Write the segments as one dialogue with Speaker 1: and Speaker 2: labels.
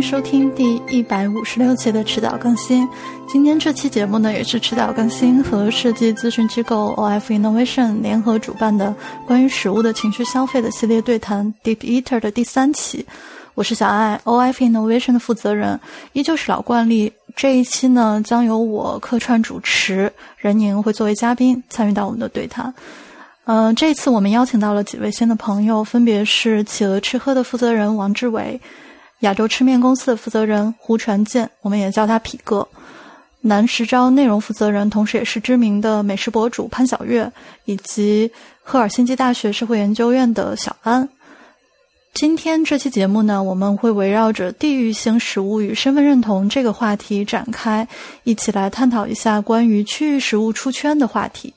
Speaker 1: 收听第一百五十六期的迟早更新。今天这期节目呢，也是迟早更新和设计咨询机构 OF Innovation 联合主办的关于食物的情绪消费的系列对谈 Deep Eater 的第三期。我是小爱，OF Innovation 的负责人，依旧是老惯例。这一期呢，将由我客串主持，任宁会作为嘉宾参与到我们的对谈。嗯，这次我们邀请到了几位新的朋友，分别是企鹅吃喝的负责人王志伟。亚洲吃面公司的负责人胡传健，我们也叫他痞哥；南实招内容负责人，同时也是知名的美食博主潘晓月，以及赫尔辛基大学社会研究院的小安。今天这期节目呢，我们会围绕着地域性食物与身份认同这个话题展开，一起来探讨一下关于区域食物出圈的话题。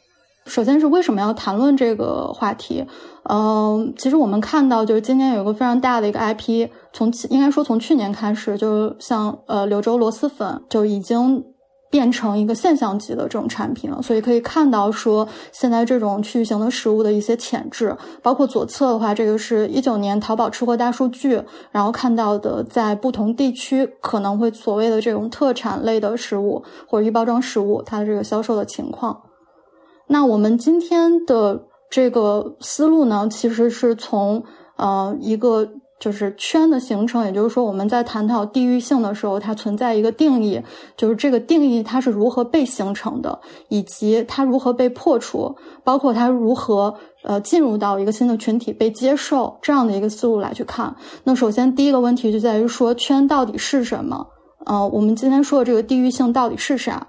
Speaker 1: 首先是为什么要谈论这个话题？嗯，其实我们看到，就是今年有一个非常大的一个 IP，从应该说从去年开始，就像呃柳州螺蛳粉就已经变成一个现象级的这种产品了。所以可以看到说，现在这种区域型的食物的一些潜质，包括左侧的话，这个是一九年淘宝吃货大数据，然后看到的在不同地区可能会所谓的这种特产类的食物或者预包装食物，它的这个销售的情况。那我们今天的这个思路呢，其实是从呃一个就是圈的形成，也就是说我们在探讨地域性的时候，它存在一个定义，就是这个定义它是如何被形成的，以及它如何被破除，包括它如何呃进入到一个新的群体被接受这样的一个思路来去看。那首先第一个问题就在于说圈到底是什么？呃，我们今天说的这个地域性到底是啥？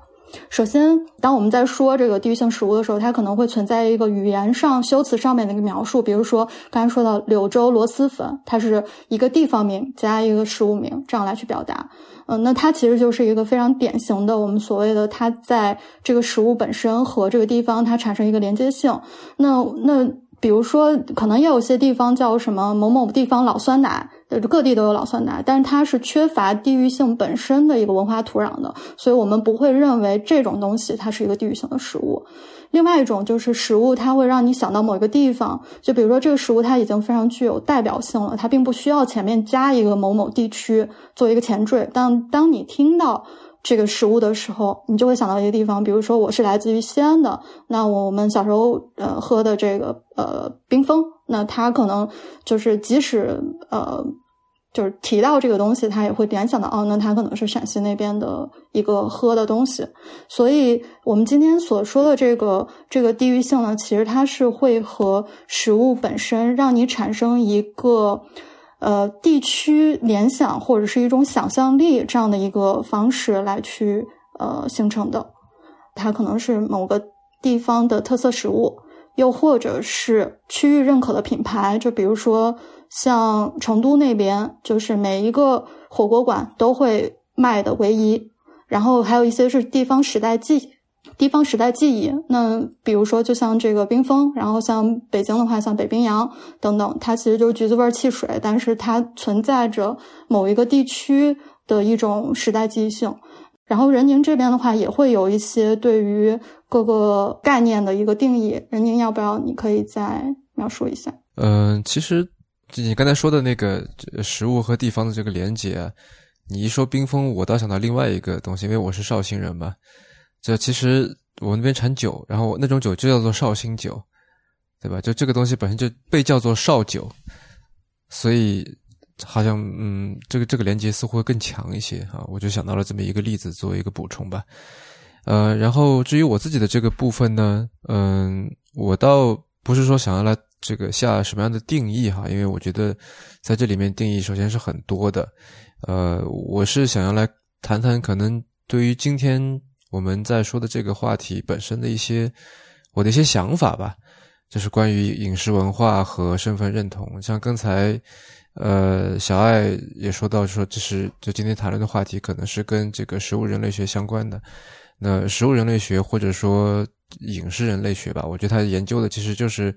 Speaker 1: 首先，当我们在说这个地域性食物的时候，它可能会存在一个语言上、修辞上面的一个描述。比如说，刚才说到柳州螺蛳粉，它是一个地方名加一个食物名，这样来去表达。嗯，那它其实就是一个非常典型的我们所谓的它在这个食物本身和这个地方它产生一个连接性。那那比如说，可能也有些地方叫什么某某地方老酸奶。各地都有老酸奶，但是它是缺乏地域性本身的一个文化土壤的，所以我们不会认为这种东西它是一个地域性的食物。另外一种就是食物，它会让你想到某一个地方，就比如说这个食物它已经非常具有代表性了，它并不需要前面加一个某某地区做一个前缀。当当你听到这个食物的时候，你就会想到一个地方，比如说我是来自于西安的，那我们小时候呃喝的这个呃冰峰，那它可能就是即使呃。就是提到这个东西，他也会联想到哦，那它可能是陕西那边的一个喝的东西。所以，我们今天所说的这个这个地域性呢，其实它是会和食物本身让你产生一个呃地区联想或者是一种想象力这样的一个方式来去呃形成的。它可能是某个地方的特色食物，又或者是区域认可的品牌，就比如说。像成都那边，就是每一个火锅馆都会卖的唯一，然后还有一些是地方时代记、地方时代记忆。那比如说，就像这个冰峰，然后像北京的话，像北冰洋等等，它其实就是橘子味汽水，但是它存在着某一个地区的一种时代记忆性。然后任宁这边的话，也会有一些对于各个概念的一个定义。任宁，要不要你可以再描述一下？
Speaker 2: 嗯，其实。你刚才说的那个食物和地方的这个连接，你一说冰封，我倒想到另外一个东西，因为我是绍兴人嘛。这其实我那边产酒，然后那种酒就叫做绍兴酒，对吧？就这个东西本身就被叫做绍酒，所以好像嗯，这个这个连接似乎会更强一些啊。我就想到了这么一个例子作为一个补充吧。呃，然后至于我自己的这个部分呢，嗯，我倒不是说想要来。这个下什么样的定义哈？因为我觉得在这里面定义首先是很多的，呃，我是想要来谈谈可能对于今天我们在说的这个话题本身的一些我的一些想法吧，就是关于饮食文化和身份认同。像刚才呃小爱也说到说，这是就今天谈论的话题可能是跟这个食物人类学相关的。那食物人类学或者说饮食人类学吧，我觉得他研究的其实就是。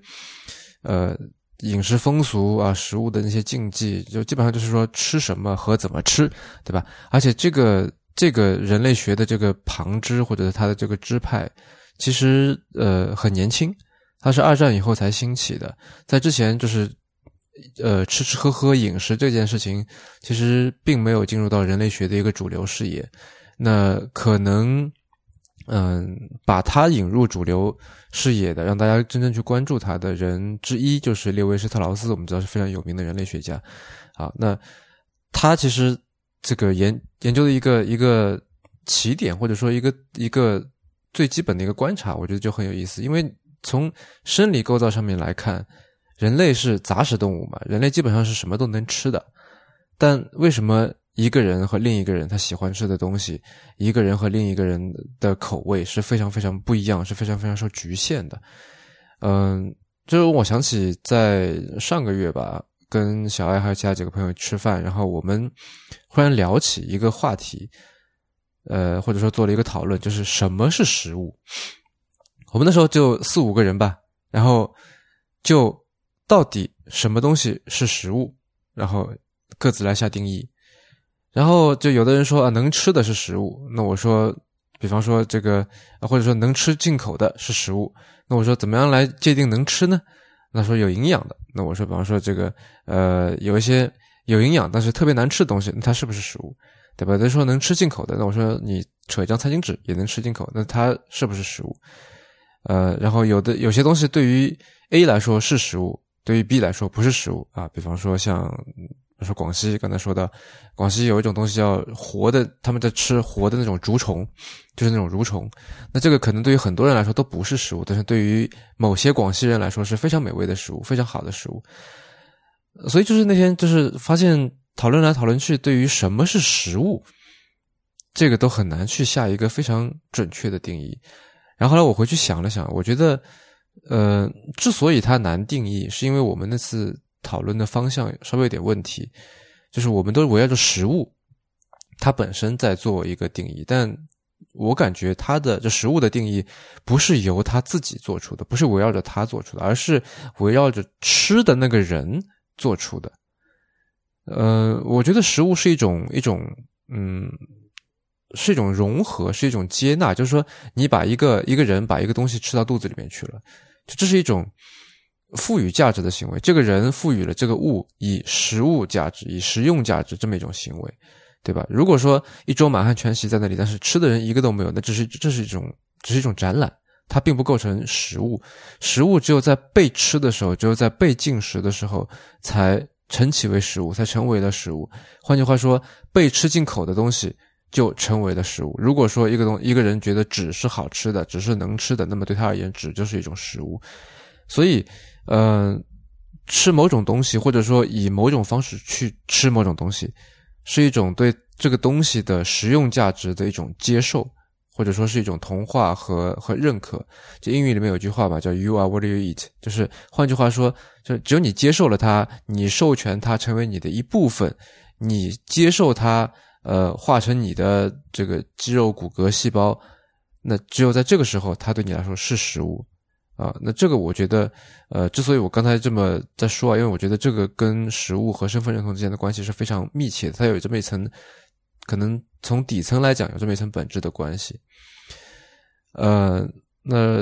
Speaker 2: 呃，饮食风俗啊，食物的那些禁忌，就基本上就是说吃什么和怎么吃，对吧？而且这个这个人类学的这个旁支或者它的这个支派，其实呃很年轻，它是二战以后才兴起的，在之前就是呃，吃吃喝喝饮食这件事情，其实并没有进入到人类学的一个主流视野。那可能，嗯，把他引入主流视野的，让大家真正去关注他的人之一，就是列维施特劳斯。我们知道是非常有名的人类学家。好，那他其实这个研研究的一个一个起点，或者说一个一个最基本的一个观察，我觉得就很有意思。因为从生理构造上面来看。人类是杂食动物嘛？人类基本上是什么都能吃的，但为什么一个人和另一个人他喜欢吃的东西，一个人和另一个人的口味是非常非常不一样，是非常非常受局限的？嗯，就是我想起在上个月吧，跟小爱还有其他几个朋友吃饭，然后我们忽然聊起一个话题，呃，或者说做了一个讨论，就是什么是食物？我们那时候就四五个人吧，然后就。到底什么东西是食物？然后各自来下定义。然后就有的人说啊，能吃的是食物。那我说，比方说这个啊，或者说能吃进口的是食物。那我说怎么样来界定能吃呢？那说有营养的。那我说，比方说这个，呃，有一些有营养但是特别难吃的东西，那它是不是食物？对吧？他说能吃进口的。那我说你扯一张餐巾纸也能吃进口，那它是不是食物？呃，然后有的有些东西对于 A 来说是食物。对于 B 来说不是食物啊，比方说像说广西刚才说的，广西有一种东西叫活的，他们在吃活的那种竹虫，就是那种蠕虫。那这个可能对于很多人来说都不是食物，但是对于某些广西人来说是非常美味的食物，非常好的食物。所以就是那天就是发现讨论来讨论去，对于什么是食物，这个都很难去下一个非常准确的定义。然后后来我回去想了想，我觉得。呃，之所以它难定义，是因为我们那次讨论的方向稍微有点问题，就是我们都围绕着食物，它本身在做一个定义，但我感觉它的这食物的定义不是由他自己做出的，不是围绕着他做出的，而是围绕着吃的那个人做出的。呃，我觉得食物是一种一种，嗯，是一种融合，是一种接纳，就是说你把一个一个人把一个东西吃到肚子里面去了。就这是一种赋予价值的行为。这个人赋予了这个物以食物价值、以实用价值这么一种行为，对吧？如果说一桌满汉全席在那里，但是吃的人一个都没有，那只是这是一种只是一种展览，它并不构成食物。食物只有在被吃的时候，只有在被进食的时候，才成其为食物，才成为了食物。换句话说，被吃进口的东西。就成为了食物。如果说一个东一个人觉得纸是好吃的，纸是能吃的，那么对他而言，纸就是一种食物。所以，呃，吃某种东西，或者说以某种方式去吃某种东西，是一种对这个东西的实用价值的一种接受，或者说是一种同化和和认可。就英语里面有句话嘛，叫 “You are what you eat”，就是换句话说，就只有你接受了它，你授权它成为你的一部分，你接受它。呃，化成你的这个肌肉、骨骼、细胞，那只有在这个时候，它对你来说是食物啊。那这个我觉得，呃，之所以我刚才这么在说啊，因为我觉得这个跟食物和身份认同之间的关系是非常密切的，它有这么一层，可能从底层来讲有这么一层本质的关系。呃，那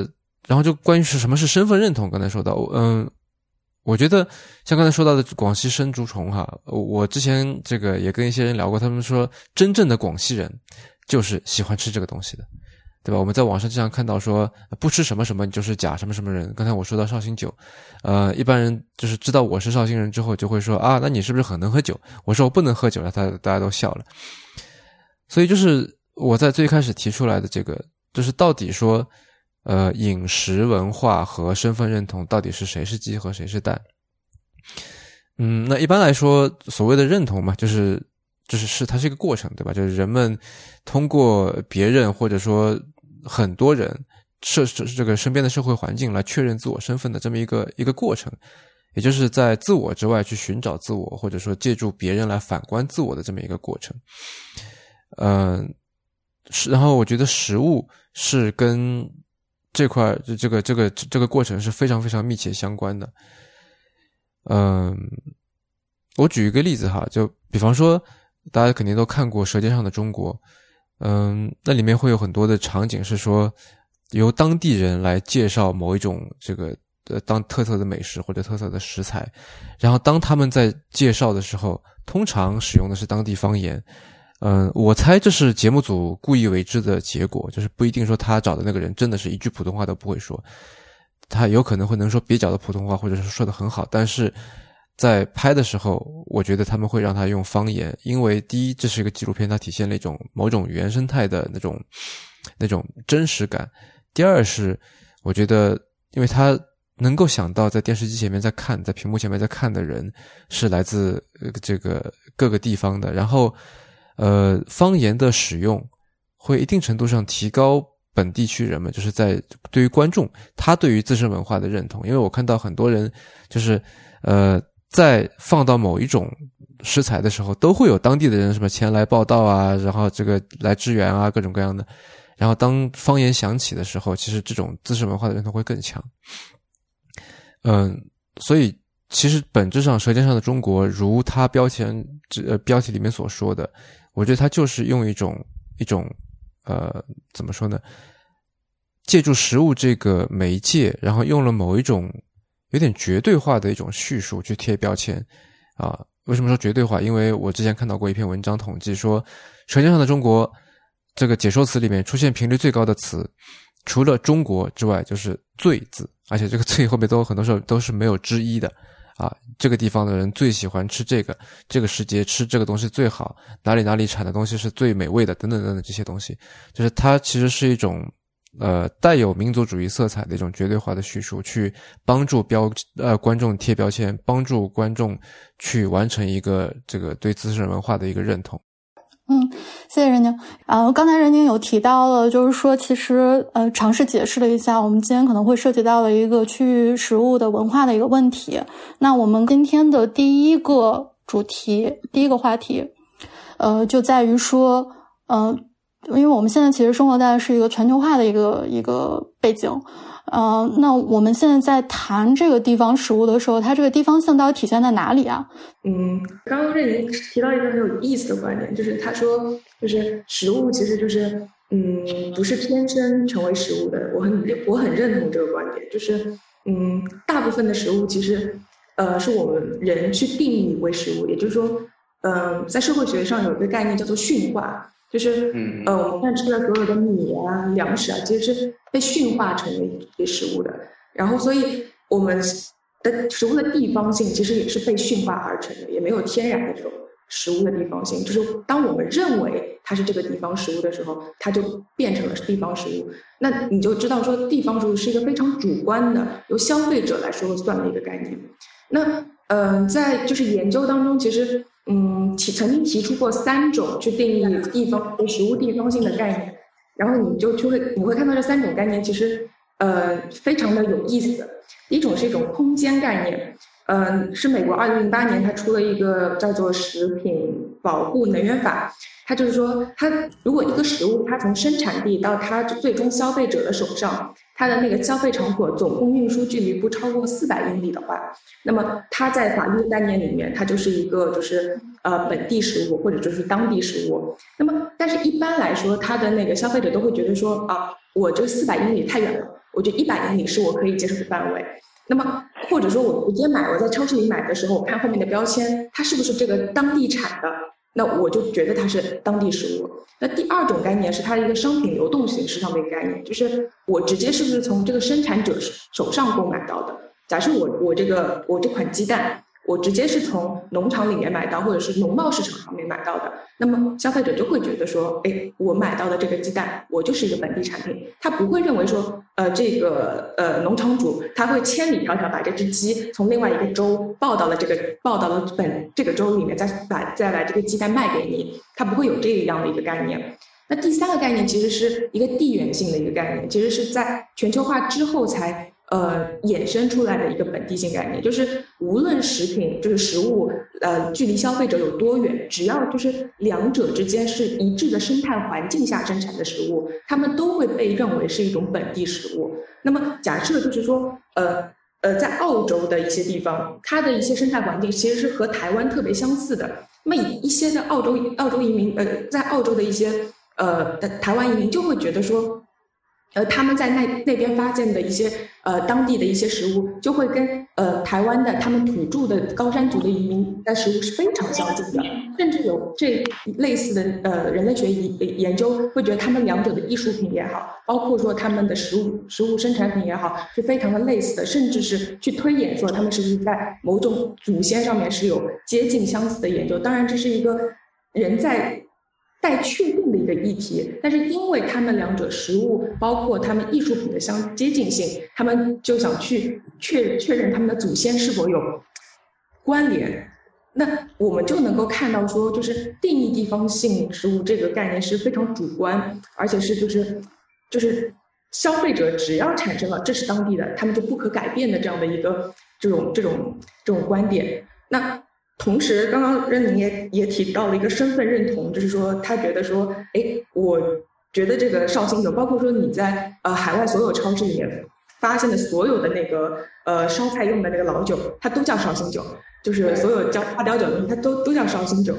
Speaker 2: 然后就关于是什么是身份认同，刚才说到，嗯。我觉得像刚才说到的广西生竹虫哈，我之前这个也跟一些人聊过，他们说真正的广西人就是喜欢吃这个东西的，对吧？我们在网上经常看到说不吃什么什么你就是假什么什么人。刚才我说到绍兴酒，呃，一般人就是知道我是绍兴人之后就会说啊，那你是不是很能喝酒？我说我不能喝酒了，他大家都笑了。所以就是我在最开始提出来的这个，就是到底说。呃，饮食文化和身份认同到底是谁是鸡和谁是蛋？嗯，那一般来说，所谓的认同嘛，就是就是是它是一个过程，对吧？就是人们通过别人或者说很多人社这这个身边的社会环境来确认自我身份的这么一个一个过程，也就是在自我之外去寻找自我，或者说借助别人来反观自我的这么一个过程。嗯，是，然后我觉得食物是跟。这块这这个这个这个过程是非常非常密切相关的。嗯，我举一个例子哈，就比方说，大家肯定都看过《舌尖上的中国》，嗯，那里面会有很多的场景是说，由当地人来介绍某一种这个呃当特色的美食或者特色的食材，然后当他们在介绍的时候，通常使用的是当地方言。嗯，我猜这是节目组故意为之的结果，就是不一定说他找的那个人真的是一句普通话都不会说，他有可能会能说蹩脚的普通话，或者是说的很好，但是在拍的时候，我觉得他们会让他用方言，因为第一，这是一个纪录片，它体现了一种某种原生态的那种那种真实感；第二是，我觉得，因为他能够想到在电视机前面在看，在屏幕前面在看的人是来自这个各个地方的，然后。呃，方言的使用会一定程度上提高本地区人们，就是在对于观众他对于自身文化的认同。因为我看到很多人就是呃，在放到某一种食材的时候，都会有当地的人什么前来报道啊，然后这个来支援啊，各种各样的。然后当方言响起的时候，其实这种自身文化的认同会更强。嗯，所以其实本质上，《舌尖上的中国》如它标签呃标题里面所说的。我觉得他就是用一种一种呃怎么说呢？借助食物这个媒介，然后用了某一种有点绝对化的一种叙述去贴标签啊。为什么说绝对化？因为我之前看到过一篇文章统计说，《舌尖上的中国》这个解说词里面出现频率最高的词，除了中国之外，就是“最”字，而且这个“最”后面都很多时候 都是没有之一的。啊，这个地方的人最喜欢吃这个，这个时节吃这个东西最好，哪里哪里产的东西是最美味的，等等等等这些东西，就是它其实是一种呃带有民族主义色彩的一种绝对化的叙述，去帮助标呃观众贴标签，帮助观众去完成一个这个对自身文化的一个认同。
Speaker 1: 嗯，谢谢任宁。然后刚才任宁有提到了，就是说其实呃尝试解释了一下，我们今天可能会涉及到了一个区域食物的文化的一个问题。那我们今天的第一个主题，第一个话题，呃，就在于说，嗯，因为我们现在其实生活在是一个全球化的一个一个背景。呃，那我们现在在谈这个地方食物的时候，它这个地方性到底体现在哪里啊？
Speaker 3: 嗯，刚刚瑞宁提到一个很有意思的观点，就是他说，就是食物其实就是，嗯，不是天生成为食物的。我很我很认同这个观点，就是，嗯，大部分的食物其实，呃，是我们人去定义为食物，也就是说，嗯，在社会学上有一个概念叫做驯化。就是，呃，我们现在吃的所有的米啊、粮食啊，其实是被驯化成为一些食物的。然后，所以我们的食物的地方性其实也是被驯化而成的，也没有天然的这种食物的地方性。就是当我们认为它是这个地方食物的时候，它就变成了地方食物。那你就知道说，地方食物是一个非常主观的，由消费者来说了算的一个概念。那，嗯，在就是研究当中，其实。嗯，提曾经提出过三种去定义地方食物地方性的概念，然后你就就会你会看到这三种概念其实呃非常的有意思。一种是一种空间概念，嗯，是美国二零零八年它出了一个叫做《食品保护能源法》，它就是说它如果一个食物它从生产地到它最终消费者的手上。它的那个消费场所总共运输距离不超过四百英里的话，那么它在法律概念里面，它就是一个就是呃本地食物或者就是当地食物。那么，但是一般来说，它的那个消费者都会觉得说啊，我这四百英里太远了，我觉得一百英里是我可以接受的范围。那么，或者说我直接买，我在超市里买的时候，我看后面的标签，它是不是这个当地产的？那我就觉得它是当地食物。那第二种概念是它的一个商品流动形式上的一个概念，就是我直接是不是从这个生产者手上购买到的？假设我我这个我这款鸡蛋。我直接是从农场里面买到，或者是农贸市场上面买到的，那么消费者就会觉得说，哎，我买到的这个鸡蛋，我就是一个本地产品，他不会认为说，呃，这个呃农场主他会千里迢迢把这只鸡从另外一个州抱到了这个抱到了本这个州里面，再把再来这个鸡蛋卖给你，他不会有这样的一个概念。那第三个概念其实是一个地缘性的一个概念，其实是在全球化之后才。呃，衍生出来的一个本地性概念，就是无论食品就是食物，呃，距离消费者有多远，只要就是两者之间是一致的生态环境下生产的食物，它们都会被认为是一种本地食物。那么假设就是说，呃呃，在澳洲的一些地方，它的一些生态环境其实是和台湾特别相似的。那么一些的澳洲澳洲移民，呃，在澳洲的一些呃的台湾移民就会觉得说。呃，他们在那那边发现的一些呃当地的一些食物，就会跟呃台湾的他们土著的高山族的移民的食物是非常相近的，甚至有这类似的呃人类学研研究会觉得他们两者的艺术品也好，包括说他们的食物食物生产品也好，是非常的类似的，甚至是去推演说他们是不是在某种祖先上面是有接近相似的研究。当然，这是一个人在。待确定的一个议题，但是因为他们两者实物包括他们艺术品的相接近性，他们就想去确确认他们的祖先是否有关联。那我们就能够看到说，就是定义地方性食物这个概念是非常主观，而且是就是就是消费者只要产生了这是当地的，他们就不可改变的这样的一个这种这种这种观点。那。同时，刚刚任宁也也提到了一个身份认同，就是说他觉得说，哎，我觉得这个绍兴酒，包括说你在呃海外所有超市里面发现的所有的那个呃烧菜用的那个老酒，它都叫绍兴酒，就是所有叫花雕酒的东西，它都都叫绍兴酒。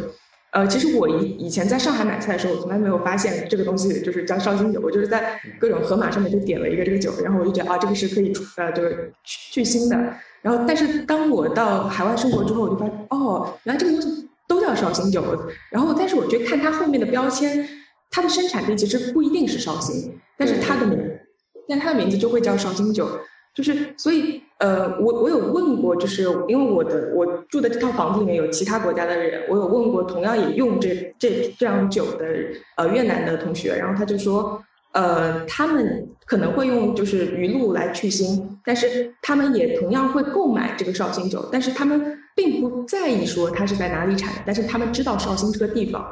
Speaker 3: 呃，其实我以以前在上海买菜的时候，我从来没有发现这个东西就是叫绍兴酒，我就是在各种盒马上面就点了一个这个酒，然后我就觉得啊，这个是可以呃就是去腥的。然后，但是当我到海外生活之后，我就发现哦，原来这个东西都叫绍兴酒。然后，但是我觉得看它后面的标签，它的生产地其实不一定是绍兴，但是它的名，但它的名字就会叫绍兴酒。就是所以，呃，我我有问过，就是因为我的我住的这套房子里面有其他国家的人，我有问过同样也用这这这样酒的呃越南的同学，然后他就说，呃，他们可能会用就是鱼露来去腥，但是他们也同样会购买这个绍兴酒，但是他们并不在意说它是在哪里产的，但是他们知道绍兴这个地方，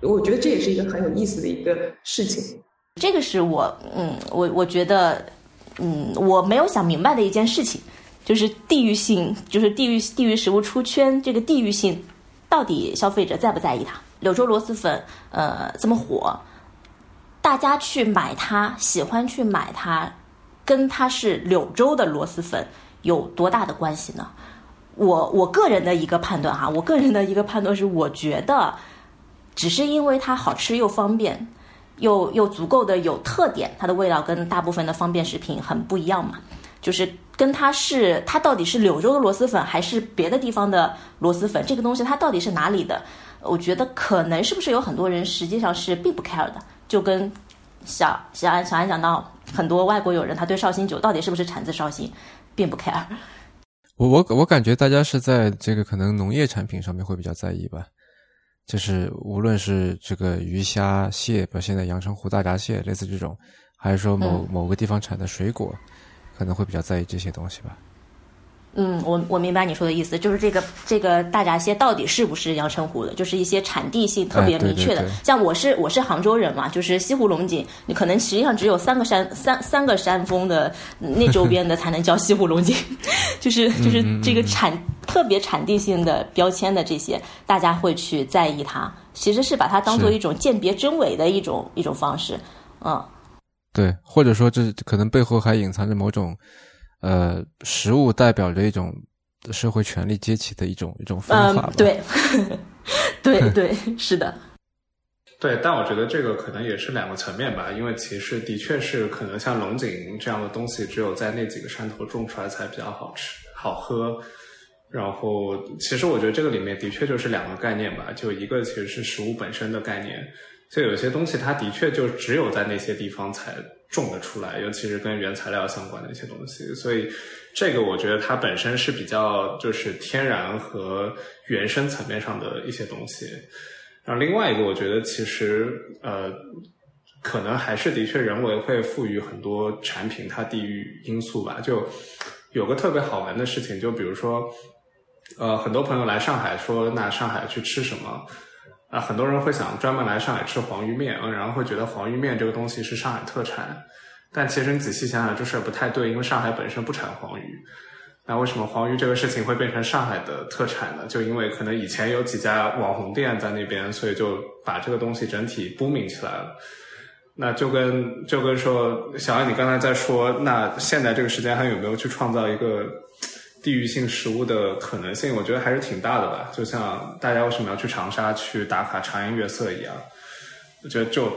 Speaker 3: 我觉得这也是一个很有意思的一个事情。
Speaker 4: 这个是我，嗯，我我觉得。嗯，我没有想明白的一件事情，就是地域性，就是地域地域食物出圈，这个地域性到底消费者在不在意它？柳州螺蛳粉，呃，这么火，大家去买它，喜欢去买它，跟它是柳州的螺蛳粉有多大的关系呢？我我个人的一个判断哈，我个人的一个判断是，我觉得只是因为它好吃又方便。又又足够的有特点，它的味道跟大部分的方便食品很不一样嘛，就是跟它是它到底是柳州的螺蛳粉还是别的地方的螺蛳粉，这个东西它到底是哪里的？我觉得可能是不是有很多人实际上是并不 care 的，就跟小小安小安讲到很多外国友人，他对绍兴酒到底是不是产自绍兴，并不 care。
Speaker 2: 我我我感觉大家是在这个可能农业产品上面会比较在意吧。就是无论是这个鱼虾蟹，比如现在阳澄湖大闸蟹，类似这种，还是说某某个地方产的水果，可能会比较在意这些东西吧。
Speaker 4: 嗯，我我明白你说的意思，就是这个这个大闸蟹到底是不是阳澄湖的，就是一些产地性特别明确的。像我是我是杭州人嘛，就是西湖龙井，你可能实际上只有三个山 三三个山峰的那周边的才能叫西湖龙井，就是就是这个产特别产地性的标签的这些，大家会去在意它，其实是把它当做一种鉴别真伪的一种一种方式，嗯，
Speaker 2: 对，或者说这可能背后还隐藏着某种。呃，食物代表着一种社会权力阶级的一种一种方法吧？
Speaker 4: 对，对对，是的。
Speaker 5: 对，但我觉得这个可能也是两个层面吧，因为其实的确是可能像龙井这样的东西，只有在那几个山头种出来才比较好吃、好喝。然后，其实我觉得这个里面的确就是两个概念吧，就一个其实是食物本身的概念，就有些东西它的确就只有在那些地方才。种得出来，尤其是跟原材料相关的一些东西，所以这个我觉得它本身是比较就是天然和原生层面上的一些东西。然后另外一个，我觉得其实呃，可能还是的确人为会赋予很多产品它地域因素吧。就有个特别好玩的事情，就比如说呃，很多朋友来上海说，那上海去吃什么？啊，很多人会想专门来上海吃黄鱼面，嗯，然后会觉得黄鱼面这个东西是上海特产，但其实你仔细想想，这事儿不太对，因为上海本身不产黄鱼。那为什么黄鱼这个事情会变成上海的特产呢？就因为可能以前有几家网红店在那边，所以就把这个东西整体 booming 起来了。那就跟就跟说，小安，你刚才在说，那现在这个时间还有没有去创造一个？地域性食物的可能性，我觉得还是挺大的吧。就像大家为什么要去长沙去打卡茶颜悦色一样，我觉得就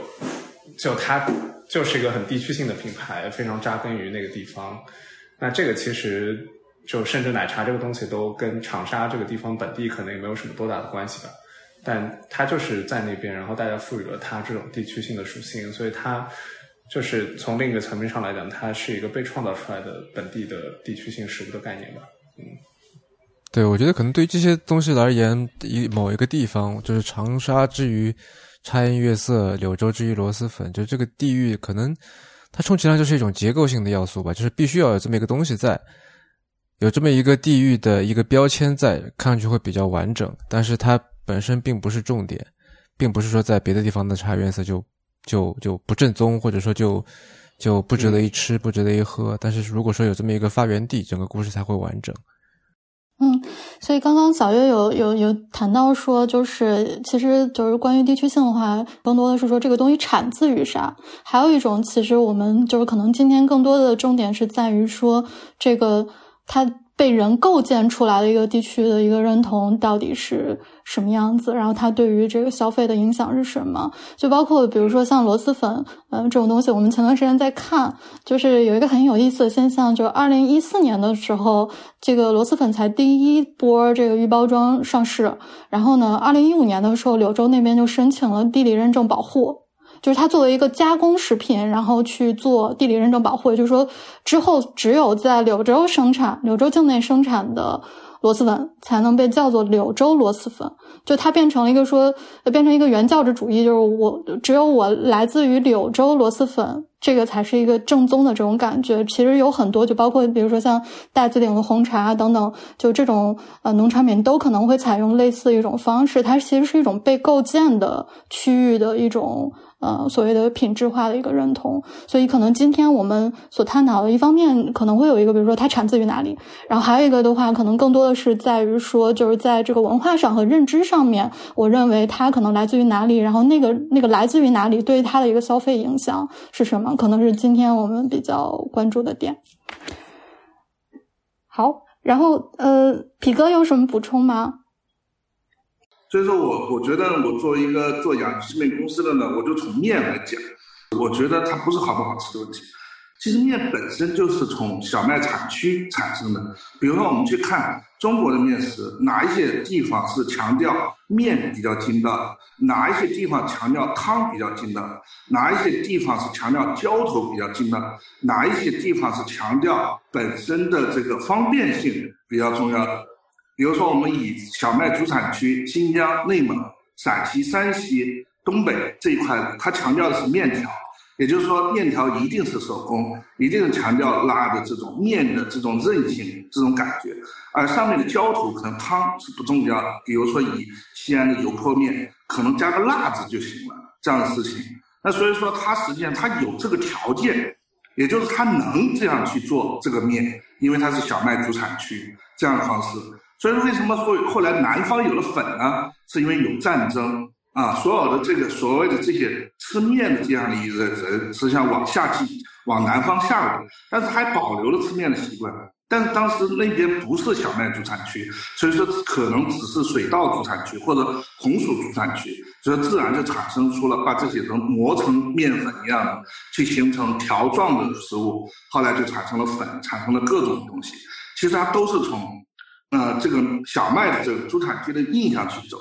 Speaker 5: 就它就是一个很地区性的品牌，非常扎根于那个地方。那这个其实就甚至奶茶这个东西都跟长沙这个地方本地可能也没有什么多大的关系吧。但它就是在那边，然后大家赋予了它这种地区性的属性，所以它就是从另一个层面上来讲，它是一个被创造出来的本地的地区性食物的概念吧。
Speaker 2: 对，我觉得可能对于这些东西而言，一某一个地方，就是长沙之于茶颜悦色，柳州之于螺蛳粉，就这个地域，可能它充其量就是一种结构性的要素吧，就是必须要有这么一个东西在，有这么一个地域的一个标签在，看上去会比较完整，但是它。本身并不是重点，并不是说在别的地方的茶颜悦色就就就不正宗，或者说就就不值得一吃，不值得一喝。但是如果说有这么一个发源地，整个故事才会完整。
Speaker 1: 嗯，所以刚刚小月有有有谈到说，就是其实就是关于地区性的话，更多的是说这个东西产自于啥。还有一种，其实我们就是可能今天更多的重点是在于说这个它。被人构建出来的一个地区的一个认同到底是什么样子？然后它对于这个消费的影响是什么？就包括比如说像螺蛳粉，嗯，这种东西，我们前段时间在看，就是有一个很有意思的现象，就二零一四年的时候，这个螺蛳粉才第一波这个预包装上市，然后呢，二零一五年的时候，柳州那边就申请了地理认证保护。就是它作为一个加工食品，然后去做地理认证保护，就是说之后只有在柳州生产、柳州境内生产的螺蛳粉才能被叫做柳州螺蛳粉。就它变成了一个说，变成一个原教旨主义，就是我只有我来自于柳州螺蛳粉，这个才是一个正宗的这种感觉。其实有很多，就包括比如说像大字顶的红茶等等，就这种呃农产品都可能会采用类似一种方式，它其实是一种被构建的区域的一种。呃，所谓的品质化的一个认同，所以可能今天我们所探讨的一方面可能会有一个，比如说它产自于哪里，然后还有一个的话，可能更多的是在于说，就是在这个文化上和认知上面，我认为它可能来自于哪里，然后那个那个来自于哪里，对它的一个消费影响是什么，可能是今天我们比较关注的点。好，然后呃，皮哥有什么补充吗？
Speaker 6: 所以说我我觉得我作为一个做养鸡面公司的呢，我就从面来讲，我觉得它不是好不好吃的问题。其实面本身就是从小麦产区产生的。比如说我们去看中国的面食，哪一些地方是强调面比较筋道，哪一些地方强调汤比较筋道，哪一些地方是强调浇头比较筋道，哪一些地方是强调本身的这个方便性比较重要的。比如说，我们以小麦主产区新疆、内蒙、陕西、山西、东北这一块，它强调的是面条，也就是说，面条一定是手工，一定是强调拉的这种面的这种韧性、这种感觉，而上面的浇头可能汤是不重要的。比如说，以西安的油泼面，可能加个辣子就行了，这样的事情。那所以说，它实际上它有这个条件，也就是它能这样去做这个面，因为它是小麦主产区这样的方式。所以，为什么会后来南方有了粉呢？是因为有战争啊，所有的这个所谓的这些吃面的这样的一个人，实际上往下去往南方下来，但是还保留了吃面的习惯。但是当时那边不是小麦主产区，所以说可能只是水稻主产区或者红薯主产区，所以自然就产生出了把这些人磨成面粉一样的，去形成条状的食物，后来就产生了粉，产生了各种东西。其实它都是从。呃，这个小麦的这个主产区的印象去走，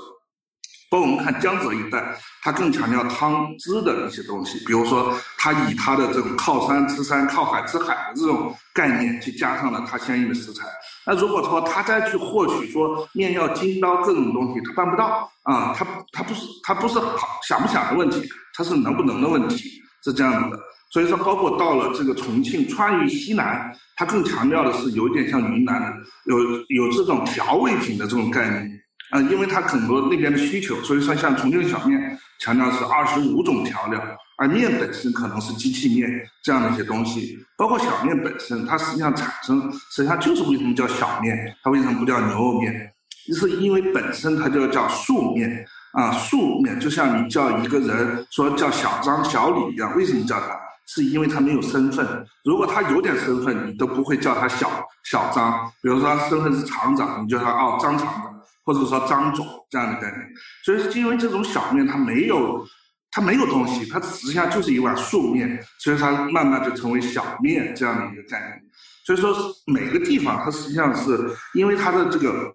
Speaker 6: 包括我们看江浙一带，它更强调汤汁的一些东西，比如说它以它的这种靠山吃山、靠海吃海的这种概念，去加上了它相应的食材。那如果说他再去获取说面要筋道各种东西，他办不到啊，他他不是他不是好想不想的问题，他是能不能的问题，是这样子的。所以说，包括到了这个重庆川渝西南，它更强调的是有点像云南的，有有这种调味品的这种概念。啊，因为它很多那边的需求，所以说像重庆小面强调是二十五种调料，而面本身可能是机器面这样的一些东西，包括小面本身，它实际上产生实际上就是为什么叫小面，它为什么不叫牛肉面，是因为本身它就叫素面啊，素面就像你叫一个人说叫小张小李一样，为什么叫他？是因为他没有身份，如果他有点身份，你都不会叫他小小张。比如说他身份是厂长，你叫他哦张厂长，或者说张总这样的概念。所以是因为这种小面，它没有它没有东西，它实际上就是一碗素面，所以它慢慢就成为小面这样的一个概念。所以说每个地方它实际上是因为它的这个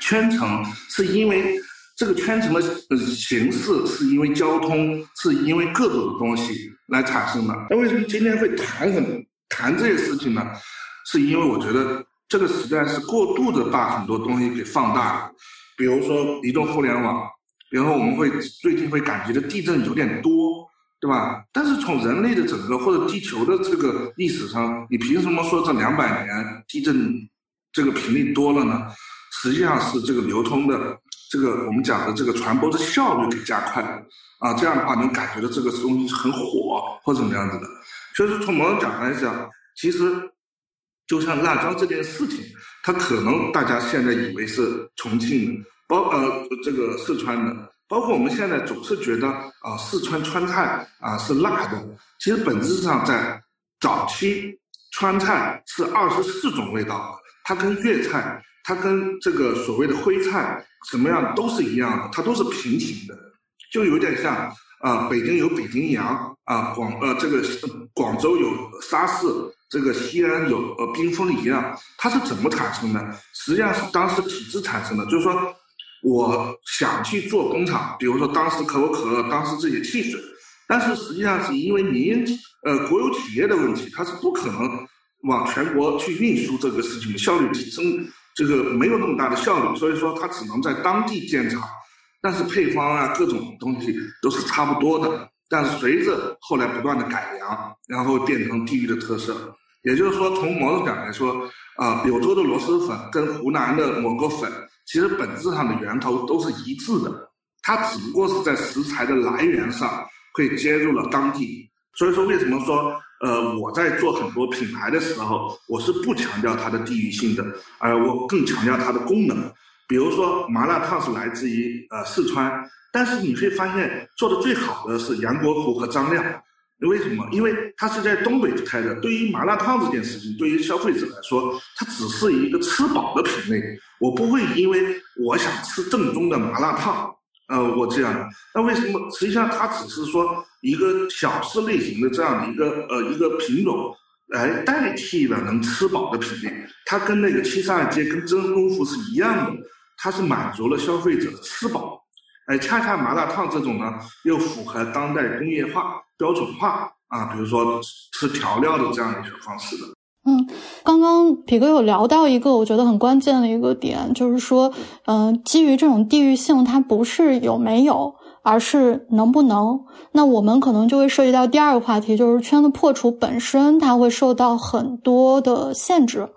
Speaker 6: 圈层，是因为这个圈层的形式，是因为交通，是因为各种的东西来产生的。那为什么今天会谈很谈这些事情呢？是因为我觉得这个时代是过度的把很多东西给放大了，比如说移动互联网。然后我们会最近会感觉的地震有点多，对吧？但是从人类的整个或者地球的这个历史上，你凭什么说这两百年地震这个频率多了呢？实际上是这个流通的这个我们讲的这个传播的效率给加快了啊，这样的话能感觉到这个东西很火或怎么样子的。所以说从某种角度来讲，其实就像辣椒这件事情，它可能大家现在以为是重庆的。包呃这个四川的，包括我们现在总是觉得啊四川川菜啊是辣的，其实本质上在早期川菜是二十四种味道，它跟粤菜，它跟这个所谓的徽菜什么样都是一样的，它都是平行的，就有点像啊北京有北京羊啊广呃这个广州有沙市，这个西安有呃冰峰一样，它是怎么产生的？实际上是当时体制产生的，就是说。我想去做工厂，比如说当时可口可乐，当时这些汽水，但是实际上是因为民营呃国有企业的问题，它是不可能往全国去运输这个事情的效率提升，这个没有那么大的效率，所以说它只能在当地建厂，但是配方啊各种东西都是差不多的，但是随着后来不断的改良，然后变成地域的特色，也就是说从某种讲来说，啊柳州的螺蛳粉跟湖南的某个粉。其实本质上的源头都是一致的，它只不过是在食材的来源上会接入了当地。所以说，为什么说呃我在做很多品牌的时候，我是不强调它的地域性的，而我更强调它的功能。比如说麻辣烫是来自于呃四川，但是你会发现做的最好的是杨国福和张亮。为什么？因为他是在东北开的。对于麻辣烫这件事情，对于消费者来说，它只是一个吃饱的品类。我不会因为我想吃正宗的麻辣烫，呃，我这样的。那为什么？实际上，它只是说一个小吃类型的这样的一个呃一个品种，来代替了能吃饱的品类。它跟那个七十二街跟真功夫是一样的，它是满足了消费者的吃饱。哎，恰恰麻辣烫这种呢，又符合当代工业化、标准化啊，比如说吃调料的这样一些方式的。
Speaker 1: 刚刚皮哥有聊到一个我觉得很关键的一个点，就是说，嗯，基于这种地域性，它不是有没有，而是能不能。那我们可能就会涉及到第二个话题，就是圈子破除本身，它会受到很多的限制。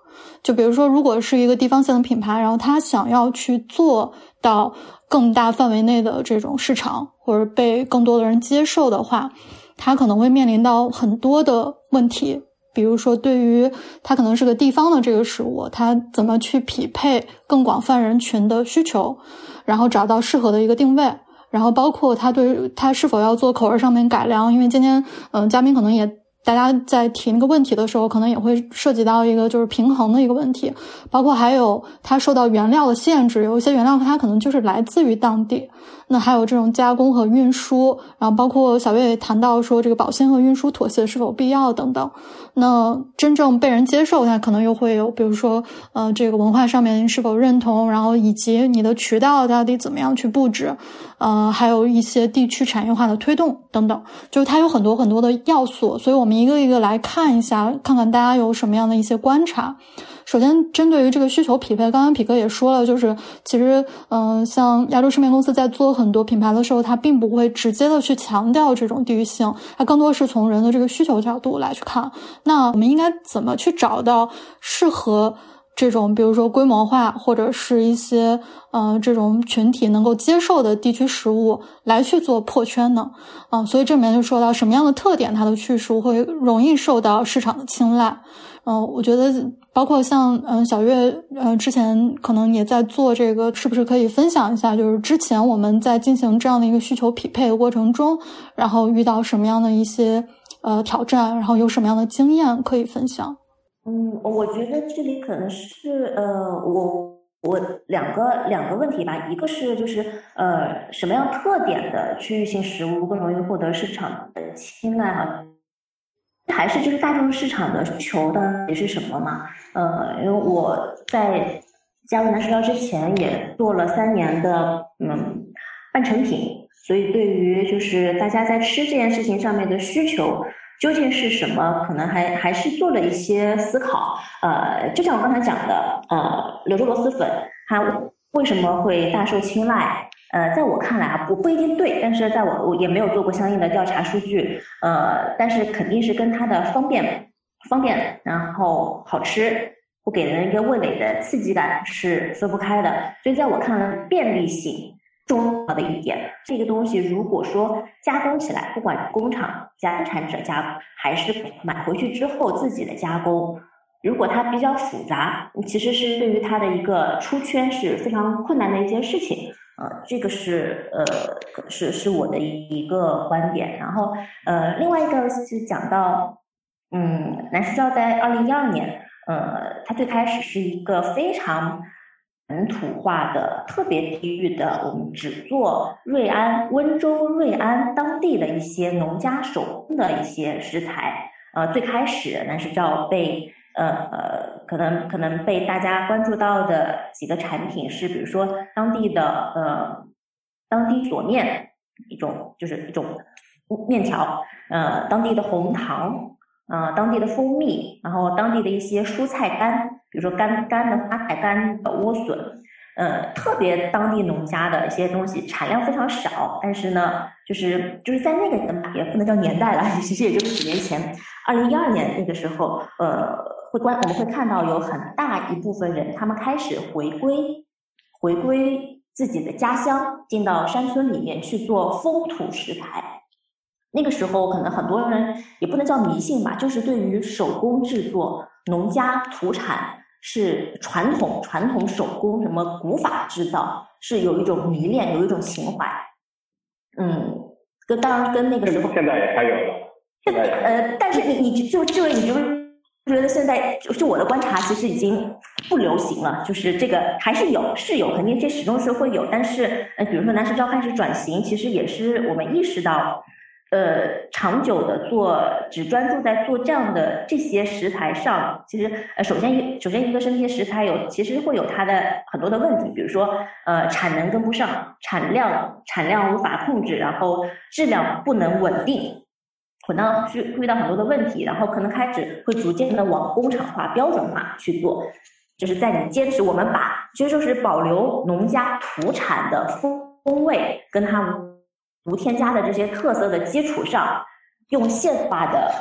Speaker 1: 就比如说，如果是一个地方性的品牌，然后他想要去做到。更大范围内的这种市场，或者被更多的人接受的话，它可能会面临到很多的问题。比如说，对于它可能是个地方的这个食物，它怎么去匹配更广泛人群的需求，然后找到适合的一个定位，然后包括它对它是否要做口味上面改良。因为今天，嗯，嘉宾可能也。大家在提那个问题的时候，可能也会涉及到一个就是平衡的一个问题，包括还有它受到原料的限制，有一些原料它可能就是来自于当地。那还有这种加工和运输，然后包括小月也谈到说这个保鲜和运输妥协是否必要等等。那真正被人接受，它可能又会有，比如说，呃，这个文化上面是否认同，然后以及你的渠道到底怎么样去布置，呃，还有一些地区产业化的推动等等，就是它有很多很多的要素。所以我们一个一个来看一下，看看大家有什么样的一些观察。首先，针对于这个需求匹配，刚刚匹哥也说了，就是其实，嗯，像亚洲吃面公司在做很多品牌的时候，它并不会直接的去强调这种地域性，它更多是从人的这个需求角度来去看。那我们应该怎么去找到适合这种，比如说规模化或者是一些，嗯，这种群体能够接受的地区食物来去做破圈呢？嗯，所以这里面就说到什么样的特点，它的叙述会容易受到市场的青睐。嗯，我觉得包括像嗯小月，嗯之前可能也在做这个，是不是可以分享一下？就是之前我们在进行这样的一个需求匹配的过程中，然后遇到什么样的一些呃挑战，然后有什么样的经验可以分享？
Speaker 4: 嗯，我觉得这里可能是呃我我两个两个问题吧，一个是就是呃什么样特点的区域性食物更容易获得市场的青睐哈？还是就是大众市场的求的也是什么嘛？呃，因为我在加入南食料之前也做了三年的嗯半成品，所以对于就是大家在吃这件事情上面的需求。究竟是什么？可能还还是做了一些思考。呃，就像我刚才讲的，呃，柳州螺蛳粉它为什么会大受青睐？呃，在我看来啊，不不一定对，但是在我我也没有做过相应的调查数据。呃，但是肯定是跟它的方便、方便，然后好吃，会给人一个味蕾的刺激感是分不开的。所以在我看来，便利性。重要的一点，这个东西如果说加工起来，不管工厂加生产者加，还是买回去之后自己的加工，如果它比较复杂，其实是对于它的一个出圈是非常困难的一件事情。呃，这个是呃是是我的一个观点。然后呃，另外一个是讲到，嗯，南石照在二零一二年，呃，它最开始是一个非常。本土化的特别地域的，我们只做瑞安、温州、瑞安当地的一些农家手工的一些食材。呃，最开始南石照被呃呃，可能可能被大家关注到的几个产品是，比如说当地的呃当地佐面一种，就是一种面条，呃，当地的红糖，呃，当地的蜂蜜，然后当地的一些蔬菜干。比如说干干的花菜、干的莴笋，呃，特别当地农家的一些东西，产量非常少，但是呢，就是就是在那个也不能叫年代了，其实也就是几年前，二零一二年那个时候，呃，会观我们会看到有很大一部分人，他们开始回归，回归自己的家乡，进到山村里面去做风土石材。那个时候，可能很多人也不能叫迷信吧，就是对于手工制作、农家土产。是传统传统手工什么古法制造，是有一种迷恋，有一种情怀。嗯，跟当然跟那个时候
Speaker 3: 现在也还有了。
Speaker 4: 现在呃，但是你你就就你就觉得现在就我的观察，其实已经不流行了。就是这个还是有是有，肯定这始终是会有。但是呃，比如说南石照开始转型，其实也是我们意识到。呃，长久的做，只专注在做这样的这些食材上，其实呃，首先一首先一个是那些食材有，其实会有它的很多的问题，比如说呃，产能跟不上，产量产量无法控制，然后质量不能稳定，可能是遇到很多的问题，然后可能开始会逐渐的往工厂化、标准化去做，就是在你坚持我们把，其实就是保留农家土产的风风味跟它。无添加的这些特色的基础上，用现化的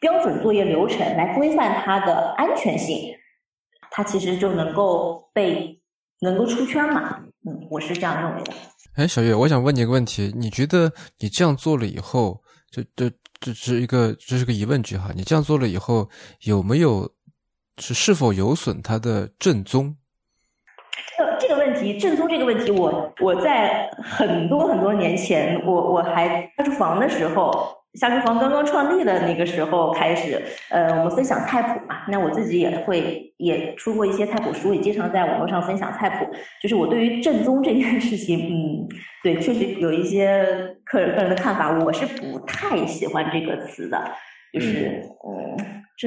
Speaker 4: 标准作业流程来规范它的安全性，它其实就能够被能够出圈嘛？嗯，我是这样认为的。
Speaker 2: 哎，小月，我想问你一个问题，你觉得你这样做了以后，这这这是一个这是个疑问句哈？你这样做了以后，有没有是是否有损它的正宗？
Speaker 4: 这个问题，正宗这个问题，我我在很多很多年前，我我还下厨房的时候，下厨房刚刚创立的那个时候开始，呃，我们分享菜谱嘛，那我自己也会也出过一些菜谱书，也经常在网络上分享菜谱。就是我对于正宗这件事情，嗯，对，确实有一些客人个人的看法，我是不太喜欢这个词的，就是嗯。这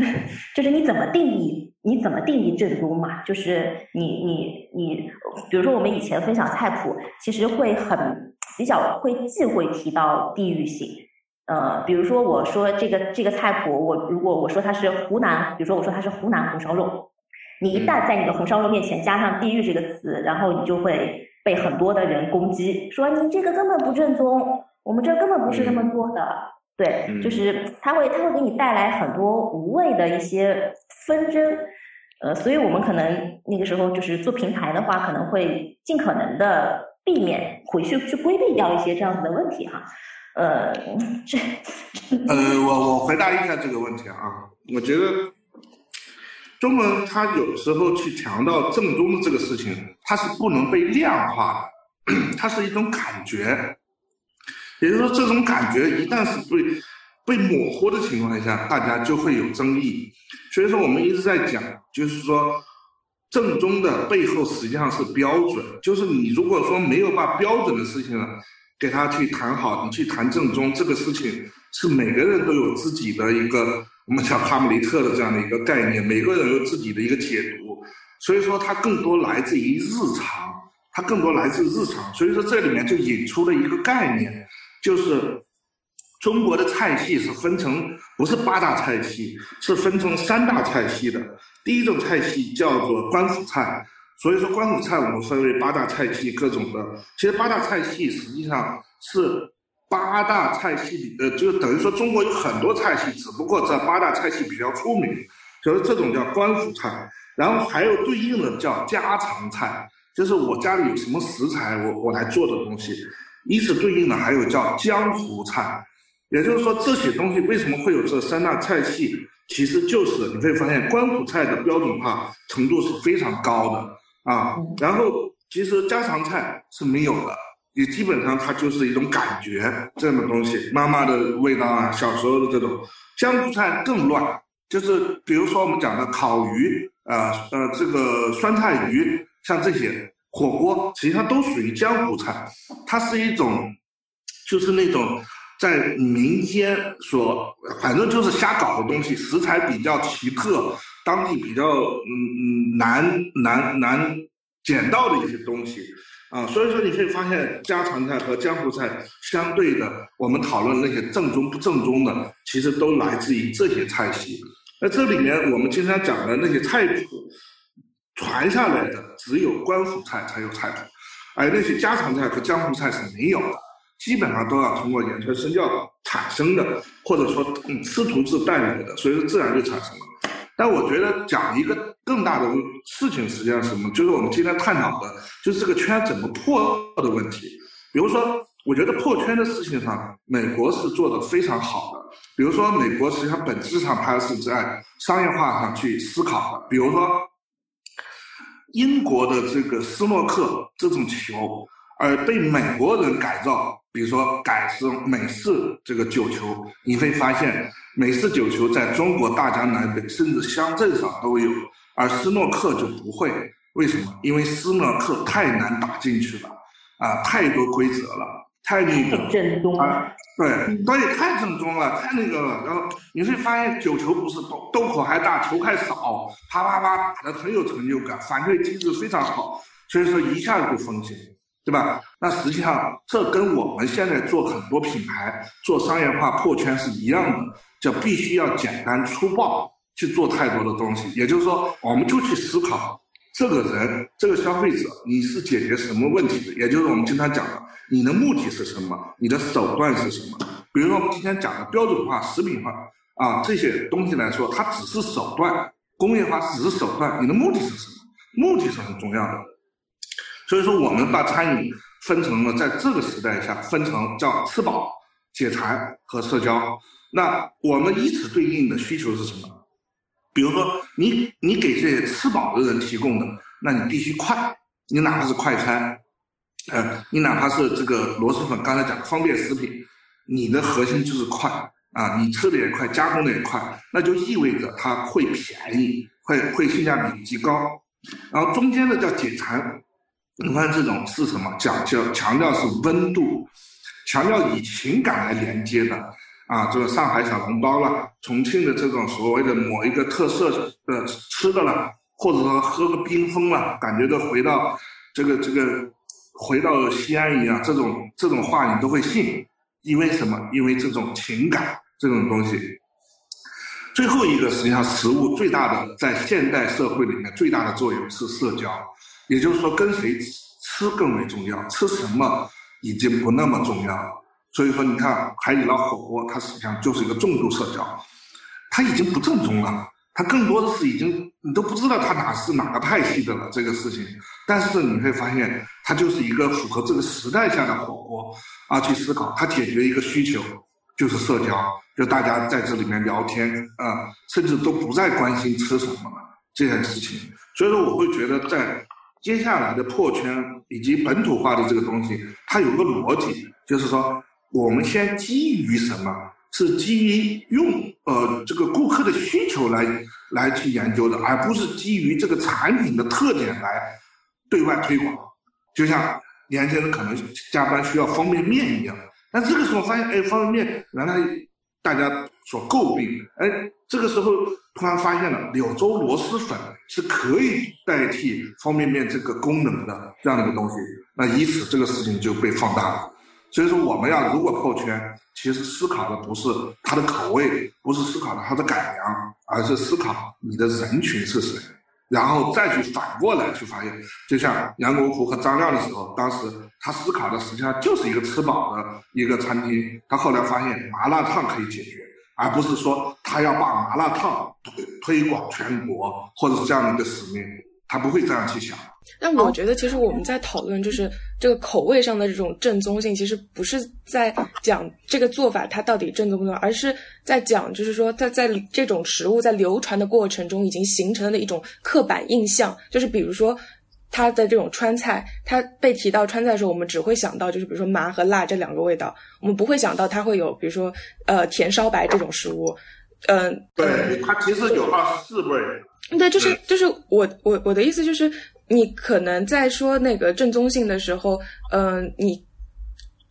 Speaker 4: 就是你怎么定义？你怎么定义正宗嘛？就是你你你，比如说我们以前分享菜谱，其实会很比较会忌讳提到地域性。呃，比如说我说这个这个菜谱，我如果我说它是湖南，比如说我说它是湖南红烧肉，你一旦在你的红烧肉面前加上地域这个词，然后你就会被很多的人攻击，说你这个根本不正宗，我们这根本不是这么做的。对，就是它会，它会给你带来很多无谓的一些纷争，呃，所以我们可能那个时候就是做平台的话，可能会尽可能的避免回去去规避掉一些这样子的问题哈，呃，这，
Speaker 6: 呃，我我回答一下这个问题啊，我觉得中文它有时候去强调正宗的这个事情，它是不能被量化的，它是一种感觉。也就是说，这种感觉一旦是被被模糊的情况下，大家就会有争议。所以说，我们一直在讲，就是说，正宗的背后实际上是标准，就是你如果说没有把标准的事情呢，给他去谈好，你去谈正宗这个事情，是每个人都有自己的一个我们叫哈姆雷特的这样的一个概念，每个人有自己的一个解读，所以说它更多来自于日常，它更多来自日常，所以说这里面就引出了一个概念，就是中国的菜系是分成不是八大菜系，是分成三大菜系的。第一种菜系叫做官府菜，所以说官府菜我们分为八大菜系各种的。其实八大菜系实际上是八大菜系里，呃，就等于说中国有很多菜系，只不过这八大菜系比较出名，就是这种叫官府菜。然后还有对应的叫家常菜，就是我家里有什么食材，我我来做的东西。以此对应的还有叫江湖菜，也就是说这些东西为什么会有这三大菜系？其实就是你会发现，官府菜的标准化程度是非常高的啊。然后其实家常菜是没有的，也基本上它就是一种感觉这样的东西，妈妈的味道啊，小时候的这种。江湖菜更乱，就是比如说我们讲的烤鱼啊，呃，这个酸菜鱼，像这些火锅，实际上都属于江湖菜，它是一种，就是那种。在民间所，反正就是瞎搞的东西，食材比较奇特，当地比较嗯嗯难难难捡到的一些东西，啊，所以说你可以发现家常菜和江湖菜相对的，我们讨论那些正宗不正宗的，其实都来自于这些菜系。那这里面我们经常讲的那些菜谱，传下来的只有官府菜才有菜谱，而那些家常菜和江湖菜是没有的。基本上都要通过言传身教产生的，或者说嗯师徒制带来的，所以说自然就产生了。但我觉得讲一个更大的事情，实际上是什么？就是我们今天探讨的，就是这个圈怎么破的问题。比如说，我觉得破圈的事情上，美国是做的非常好的。比如说，美国实际上本质上它是在商业化上去思考的。比如说，英国的这个斯诺克这种球，而被美国人改造。比如说改成美式这个九球，你会发现美式九球在中国大江南北甚至乡镇上都有，而斯诺克就不会。为什么？因为斯诺克太难打进去了，啊，太多规则了，太那个。
Speaker 4: 正宗。
Speaker 6: 对，对，太正宗了，太那个了。然后你会发现九球不是洞洞口还大，球还少，啪啪啪打的很有成就感，反馈机制非常好，所以说一下就封心。对吧？那实际上这跟我们现在做很多品牌做商业化破圈是一样的，就必须要简单粗暴去做太多的东西。也就是说，我们就去思考这个人这个消费者你是解决什么问题的？也就是我们经常讲的，你的目的是什么？你的手段是什么？比如说我们今天讲的标准化、食品化啊这些东西来说，它只是手段，工业化只是手段，你的目的是什么？目的是很重要的。所以说，我们把餐饮分成了在这个时代下分成叫吃饱、解馋和社交。那我们以此对应的需求是什么？比如说，你你给这些吃饱的人提供的，那你必须快，你哪怕是快餐，呃，你哪怕是这个螺蛳粉，刚才讲的方便食品，你的核心就是快啊，你吃的也快，加工的也快，那就意味着它会便宜，会会性价比极高。然后中间的叫解馋。你看这种是什么？讲究强调是温度，强调以情感来连接的啊，这个上海小笼包了，重庆的这种所谓的某一个特色的吃的了，或者说喝个冰峰了，感觉都回到这个这个回到西安一样，这种这种话你都会信，因为什么？因为这种情感这种东西。最后一个实际上食物最大的在现代社会里面最大的作用是社交。也就是说，跟谁吃更为重要，吃什么已经不那么重要了。所以说，你看海底捞火锅，它实际上就是一个重度社交，它已经不正宗了，它更多的是已经你都不知道它哪是哪个派系的了这个事情。但是你会发现，它就是一个符合这个时代下的火锅啊，去思考它解决一个需求，就是社交，就大家在这里面聊天啊，甚至都不再关心吃什么了这件事情。所以说，我会觉得在。接下来的破圈以及本土化的这个东西，它有个逻辑，就是说，我们先基于什么是基于用呃这个顾客的需求来来去研究的，而不是基于这个产品的特点来对外推广。就像年轻人可能加班需要方便面一样，但这个时候发现，哎，方便面原来大家所诟病，哎，这个时候突然发现了柳州螺蛳粉是可以代替方便面这个功能的这样的一个东西，那以此这个事情就被放大了。所以说，我们要如果破圈，其实思考的不是它的口味，不是思考的它的改良，而是思考你的人群是谁，然后再去反过来去发现，就像杨国福和张亮的时候，当时他思考的实际上就是一个吃饱的一个餐厅，他后来发现麻辣烫可以解决，而不是说他要把麻辣烫推推广全国，或者是这样的一个使命，他不会这样去想。
Speaker 3: 但我觉得，其实我们在讨论就是这个口味上的这种正宗性，其实不是在讲这个做法它到底正宗不正宗，而是在讲就是说，在在这种食物在流传的过程中已经形成了的一种刻板印象。就是比如说，它的这种川菜，它被提到川菜的时候，我们只会想到就是比如说麻和辣这两个味道，我们不会想到它会有比如说呃甜烧白这种食物。嗯，
Speaker 6: 对，它其实有二十四味。
Speaker 3: 对，就是就是我我我的意思就是。你可能在说那个正宗性的时候，嗯，你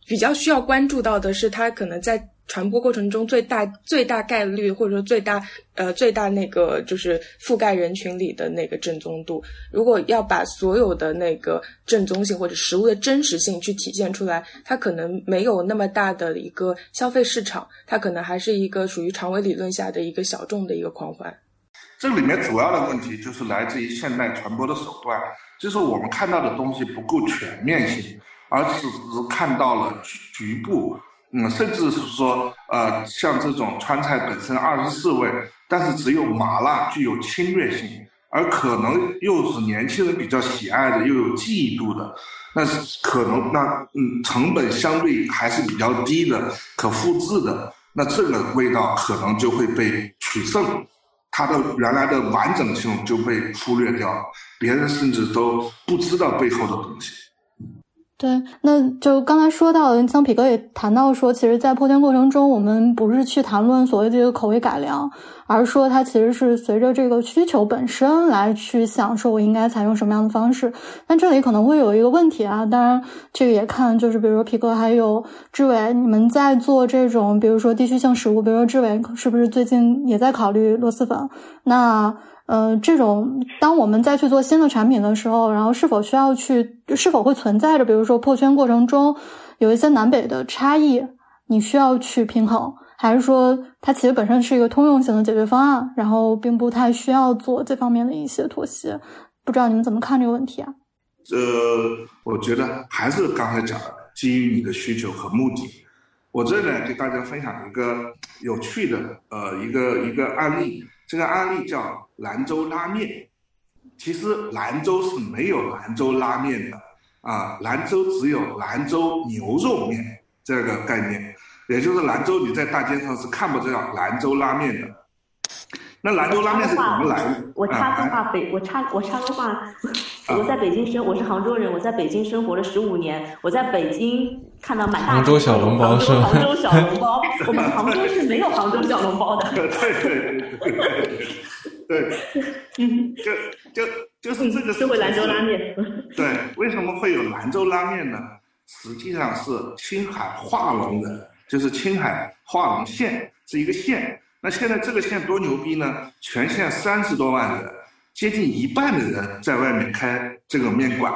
Speaker 3: 比较需要关注到的是，它可能在传播过程中最大最大概率或者说最大呃最大那个就是覆盖人群里的那个正宗度。如果要把所有的那个正宗性或者食物的真实性去体现出来，它可能没有那么大的一个消费市场，它可能还是一个属于长尾理论下的一个小众的一个狂欢。
Speaker 6: 这里面主要的问题就是来自于现代传播的手段，就是我们看到的东西不够全面性，而只是看到了局部，嗯，甚至是说，呃，像这种川菜本身二十四味，但是只有麻辣具有侵略性，而可能又是年轻人比较喜爱的，又有记忆度的，那是可能那嗯成本相对还是比较低的，可复制的，那这个味道可能就会被取胜。它的原来的完整性就被忽略掉，别人甚至都不知道背后的东西。
Speaker 1: 对，那就刚才说到的，像皮哥也谈到说，其实，在破圈过程中，我们不是去谈论所谓这个口味改良，而是说它其实是随着这个需求本身来去想，说我应该采用什么样的方式。但这里可能会有一个问题啊，当然这个也看，就是比如说皮哥还有志伟，你们在做这种，比如说地区性食物，比如说志伟是不是最近也在考虑螺蛳粉？那。呃，这种当我们再去做新的产品的时候，然后是否需要去，是否会存在着，比如说破圈过程中有一些南北的差异，你需要去平衡，还是说它其实本身是一个通用型的解决方案，然后并不太需要做这方面的一些妥协？不知道你们怎么看这个问题啊？
Speaker 6: 呃，我觉得还是刚才讲的，基于你的需求和目的。我这里呢，给大家分享一个有趣的呃一个一个案例。这个案例叫兰州拉面，其实兰州是没有兰州拉面的。啊，兰州只有兰州牛肉面这个概念，也就是兰州你在大街上是看不到兰州拉面的。那兰州拉面是怎么来的？
Speaker 4: 我插个话，北我插我插个话，我在北京生，我是杭州人，我在北京生活了十五年，我在北京看到满大
Speaker 2: 杭州小笼包是
Speaker 4: 杭州小笼包，我们杭州是没有杭州小笼包的。
Speaker 6: 对对对对对，嗯，就就就是这个。
Speaker 4: 是回兰州拉面。
Speaker 6: 对，为什么会有兰州拉面呢？实际上是青海化隆的，就是青海化隆县是一个县。那现在这个县多牛逼呢？全县三十多万人，接近一半的人在外面开这个面馆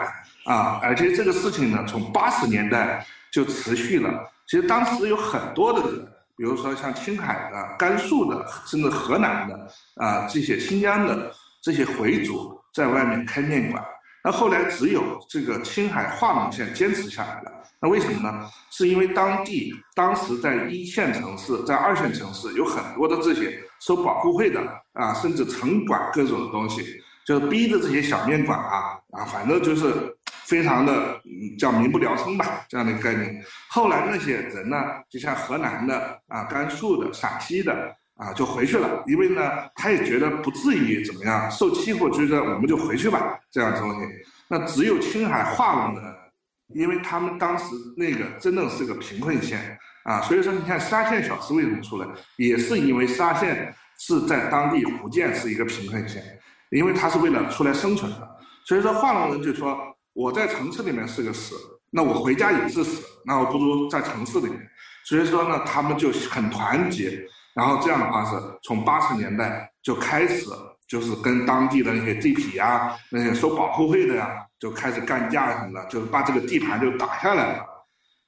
Speaker 6: 啊！而且这个事情呢，从八十年代就持续了。其实当时有很多的人，比如说像青海的、甘肃的，甚至河南的啊，这些新疆的这些回族在外面开面馆。那后来只有这个青海化隆县坚持下来了。那为什么呢？是因为当地当时在一线城市、在二线城市有很多的这些收保护费的啊，甚至城管各种的东西，就逼着这些小面馆啊啊，反正就是非常的叫民不聊生吧这样的概念。后来那些人呢，就像河南的啊、甘肃的、陕西的。啊，就回去了，因为呢，他也觉得不至于怎么样受欺负，觉得我们就回去吧，这样东西。那只有青海化隆的，因为他们当时那个真的是个贫困县，啊，所以说你看沙县小吃为什么出来，也是因为沙县是在当地福建是一个贫困县，因为它是为了出来生存的，所以说化龙人就说我在城市里面是个死，那我回家也是死，那我不如在城市里面，所以说呢，他们就很团结，然后这样的话是从八十年代就开始。就是跟当地的那些地痞呀，那些收保护费的呀，就开始干架什么的，就把这个地盘就打下来了。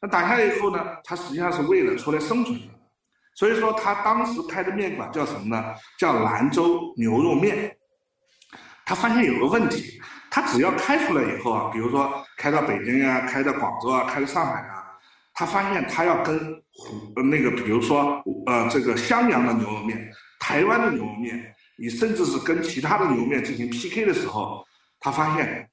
Speaker 6: 那打下来以后呢，他实际上是为了出来生存的。所以说他当时开的面馆叫什么呢？叫兰州牛肉面。他发现有个问题，他只要开出来以后啊，比如说开到北京啊，开到广州啊，开到上海啊，他发现他要跟湖那个，比如说呃这个襄阳的牛肉面、台湾的牛肉面。你甚至是跟其他的牛肉面进行 PK 的时候，他发现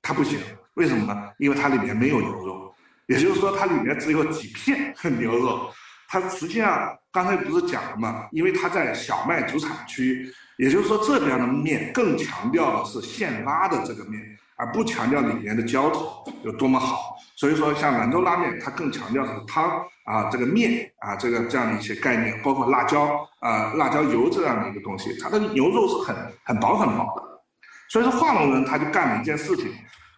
Speaker 6: 他不行，为什么呢？因为它里面没有牛肉，也就是说它里面只有几片 牛肉。它实际上刚才不是讲了吗？因为它在小麦主产区，也就是说这边的面更强调的是现拉的这个面，而不强调里面的浇头有多么好。所以说，像兰州拉面，它更强调的是汤啊，这个面啊，这个这样的一些概念，包括辣椒啊、辣椒油这样的一个东西，它的牛肉是很很薄很薄的。所以说，化龙人他就干了一件事情，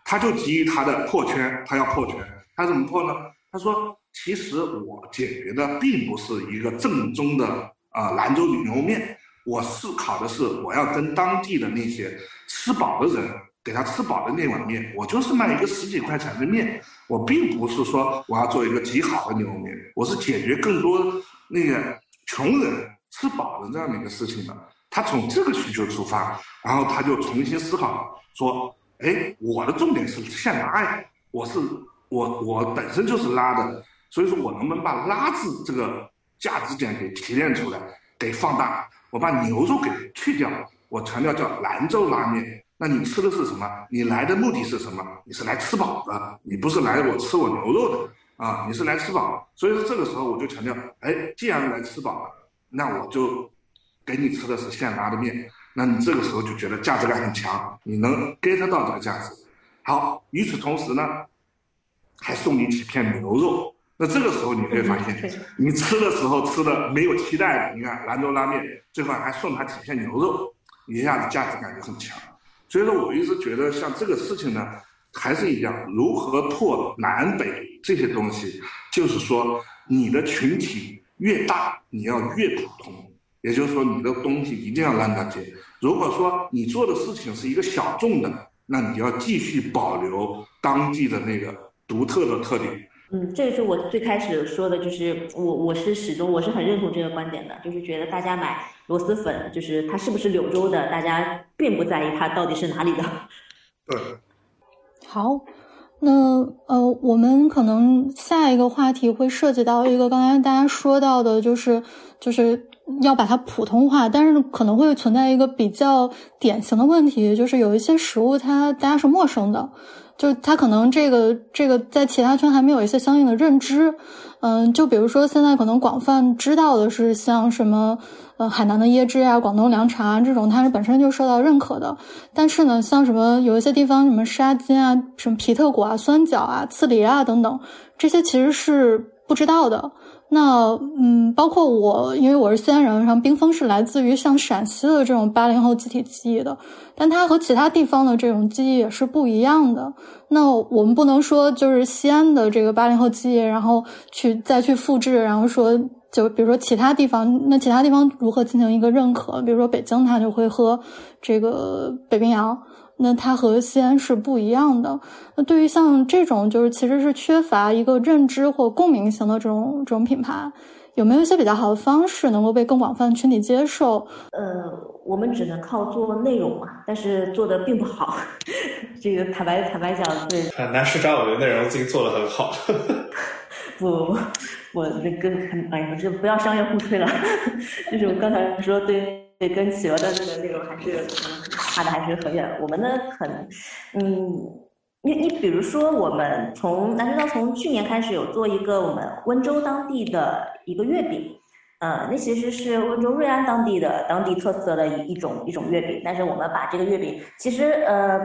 Speaker 6: 他就基于他的破圈，他要破圈，他怎么破呢？他说，其实我解决的并不是一个正宗的啊兰州牛肉面，我思考的是我要跟当地的那些吃饱的人。给他吃饱的那碗面，我就是卖一个十几块钱的面，我并不是说我要做一个极好的牛肉面，我是解决更多那个穷人吃饱的这样的一个事情的。他从这个需求出发，然后他就重新思考说：，哎，我的重点是现拉呀，我是我我本身就是拉的，所以说我能不能把拉字这个价值点给提炼出来，给放大，我把牛肉给去掉，我强调叫兰州拉面。那你吃的是什么？你来的目的是什么？你是来吃饱的，你不是来我吃我牛肉的啊！你是来吃饱，所以说这个时候我就强调，哎，既然来吃饱了，那我就给你吃的是现拉的面，那你这个时候就觉得价值感很强，你能 get 到这个价值。好，与此同时呢，还送你几片牛肉，那这个时候你会发现，你吃的时候吃的没有期待的，你看兰州拉面最后还送他几片牛肉，一下子价值感就很强。所以说，我一直觉得像这个事情呢，还是一样，如何破南北这些东西，就是说，你的群体越大，你要越普通，也就是说，你的东西一定要烂大街。如果说你做的事情是一个小众的，那你要继续保留当地的那个独特的特点。
Speaker 4: 嗯，这个是我最开始说的，就是我我是始终我是很认同这个观点的，就是觉得大家买螺蛳粉，就是它是不是柳州的，大家并不在意它到底是哪里的。
Speaker 6: 对。
Speaker 1: 好，那呃，我们可能下一个话题会涉及到一个刚才大家说到的，就是就是要把它普通话，但是可能会存在一个比较典型的问题，就是有一些食物它大家是陌生的。就他可能这个这个在其他圈还没有一些相应的认知，嗯，就比如说现在可能广泛知道的是像什么呃海南的椰汁啊、广东凉茶啊这种，它是本身就受到认可的。但是呢，像什么有一些地方什么沙金啊、什么皮特果啊、酸角啊、刺梨啊等等，这些其实是不知道的。那嗯，包括我，因为我是西安人，然后冰峰是来自于像陕西的这种八零后集体记忆的，但它和其他地方的这种记忆也是不一样的。那我们不能说就是西安的这个八零后记忆，然后去再去复制，然后说就比如说其他地方，那其他地方如何进行一个认可？比如说北京，它就会喝这个北冰洋。那它和西安是不一样的。那对于像这种，就是其实是缺乏一个认知或共鸣型的这种这种品牌，有没有一些比较好的方式能够被更广泛的群体接受？
Speaker 4: 呃，我们只能靠做内容嘛，但是做的并不好。这个坦白坦白讲，对。
Speaker 5: 南市长，我觉得内容自己做的很好。
Speaker 4: 不不，我那跟哎呀，就不要商业互吹了。就是我刚才说对。对，跟企鹅的那个内容还是可能差的还是很远。我们呢，很，嗯，你你比如说，我们从南京道从去年开始有做一个我们温州当地的一个月饼，呃，那其实是温州瑞安当地的当地特色的一一种一种月饼。但是我们把这个月饼，其实呃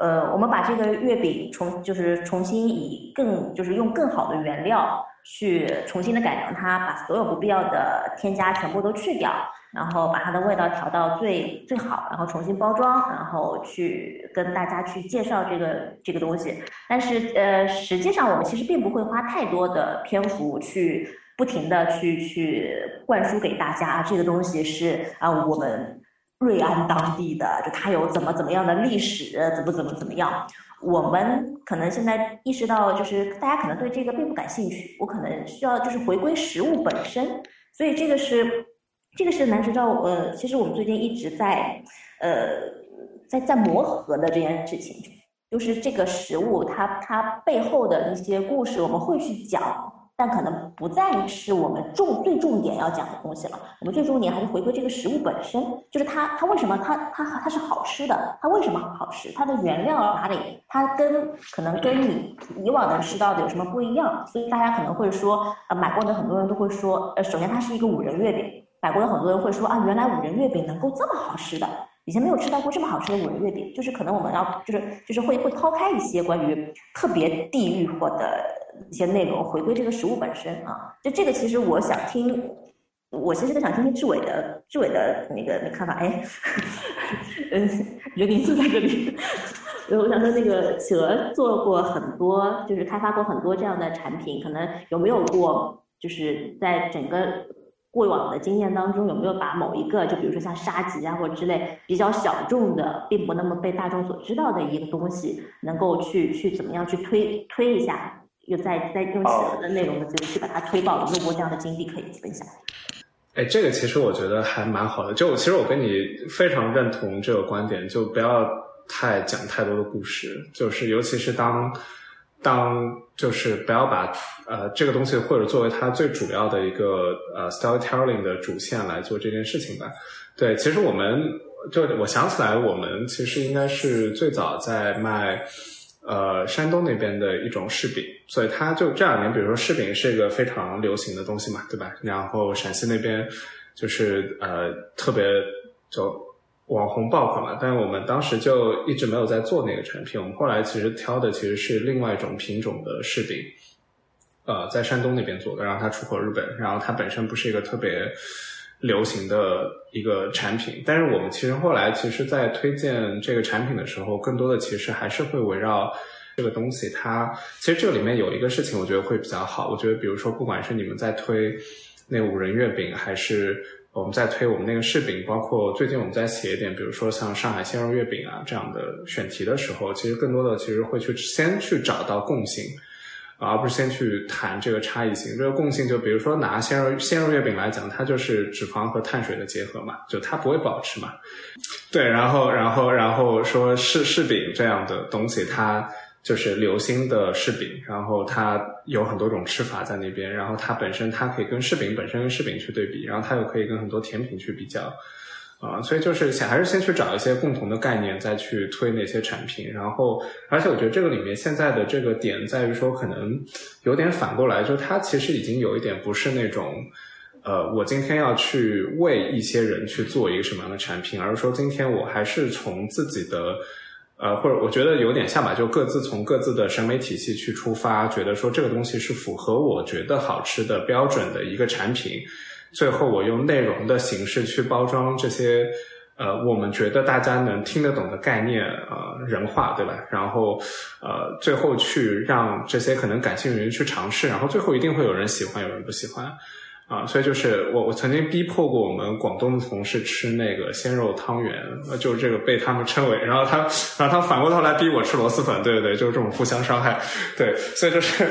Speaker 4: 呃，我们把这个月饼重就是重新以更就是用更好的原料。去重新的改良它，把所有不必要的添加全部都去掉，然后把它的味道调到最最好，然后重新包装，然后去跟大家去介绍这个这个东西。但是呃，实际上我们其实并不会花太多的篇幅去不停的去去灌输给大家这个东西是啊我们瑞安当地的，就它有怎么怎么样的历史，怎么怎么怎么样。我们可能现在意识到，就是大家可能对这个并不感兴趣。我可能需要就是回归食物本身，所以这个是这个是南池照呃，其实我们最近一直在呃在在磨合的这件事情，就是这个食物它它背后的一些故事，我们会去讲。但可能不再是我们重最重点要讲的东西了。我们最重点还是回归这个食物本身，就是它它为什么它它它是好吃的？它为什么好吃？它的原料哪里？它跟可能跟你以往能吃到的有什么不一样？所以大家可能会说，呃，买过的很多人都会说，呃，首先它是一个五仁月饼，买过的很多人会说啊，原来五仁月饼能够这么好吃的。以前没有吃到过这么好吃的五仁月饼，就是可能我们要就是就是会会抛开一些关于特别地域或的一些内容，回归这个食物本身啊。就这个其实我想听，我其实在想听听志伟的志伟的那个那看法。哎，嗯，人民坐在这里，我想说那个企鹅做过很多，就是开发过很多这样的产品，可能有没有过就是在整个。过往的经验当中，有没有把某一个，就比如说像沙棘啊或者之类比较小众的，并不那么被大众所知道的一个东西，能够去去怎么样去推推一下，又在在用企鹅的内容的这个去把它推爆？有没有过这样的经历可以分享？
Speaker 5: 哎，这个其实我觉得还蛮好的。就其实我跟你非常认同这个观点，就不要太讲太多的故事，就是尤其是当。当就是不要把呃这个东西或者作为它最主要的一个呃 storytelling 的主线来做这件事情吧。对，其实我们就我想起来，我们其实应该是最早在卖呃山东那边的一种柿饼，所以它就这两年，比如说柿饼是一个非常流行的东西嘛，对吧？然后陕西那边就是呃特别就。网红爆款嘛，但是我们当时就一直没有在做那个产品。我们后来其实挑的其实是另外一种品种的柿饼，呃，在山东那边做的，然后它出口日本，然后它本身不是一个特别流行的一个产品。但是我们其实后来其实，在推荐这个产品的时候，更多的其实还是会围绕这个东西。它其实这里面有一个事情，我觉得会比较好。我觉得，比如说，不管是你们在推那五仁月饼，还是我们在推我们那个柿饼，包括最近我们在写一点，比如说像上海鲜肉月饼啊这样的选题的时候，其实更多的其实会去先去找到共性，而不是先去谈这个差异性。这个共性就比如说拿鲜肉鲜肉月饼来讲，它就是脂肪和碳水的结合嘛，就它不会不好吃嘛。对，然后然后然后说柿柿饼这样的东西，它。就是流心的柿饼，然后它有很多种吃法在那边，然后它本身它可以跟柿饼本身跟柿饼去对比，然后它又可以跟很多甜品去比较，啊，所以就是想还是先去找一些共同的概念，再去推那些产品，然后而且我觉得这个里面现在的这个点在于说，可能有点反过来，就它其实已经有一点不是那种，呃，我今天要去为一些人去做一个什么样的产品，而是说今天我还是从自己的。呃，或者我觉得有点像吧，就各自从各自的审美体系去出发，觉得说这个东西是符合我觉得好吃的标准的一个产品，最后我用内容的形式去包装这些，呃，我们觉得大家能听得懂的概念，呃，人话，对吧？然后，呃，最后去让这些可能感兴趣的人去尝试，然后最后一定会有人喜欢，有人不喜欢。啊，所以就是我，我曾经逼迫过我们广东的同事吃那个鲜肉汤圆，呃就是这个被他们称为，然后他，然后他反过头来逼我吃螺蛳粉，对对对，就是这种互相伤害，对，所以就是。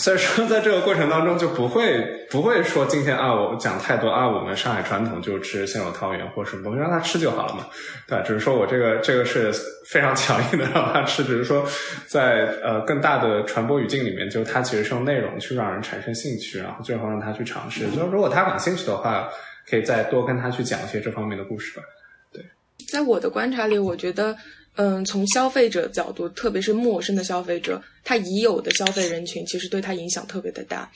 Speaker 5: 所以说，在这个过程当中，就不会不会说今天啊，我讲太多啊，我们上海传统就吃鲜肉汤圆或什么东西，让他吃就好了嘛，对只是说我这个这个是非常强硬的 让他吃，只是说在呃更大的传播语境里面，就他其实是用内容去让人产生兴趣，然后最后让他去尝试。就如果他感兴趣的话，可以再多跟他去讲一些这方面的故事吧。对，
Speaker 3: 在我的观察里，我觉得。嗯，从消费者角度，特别是陌生的消费者，他已有的消费人群其实对他影响特别的大。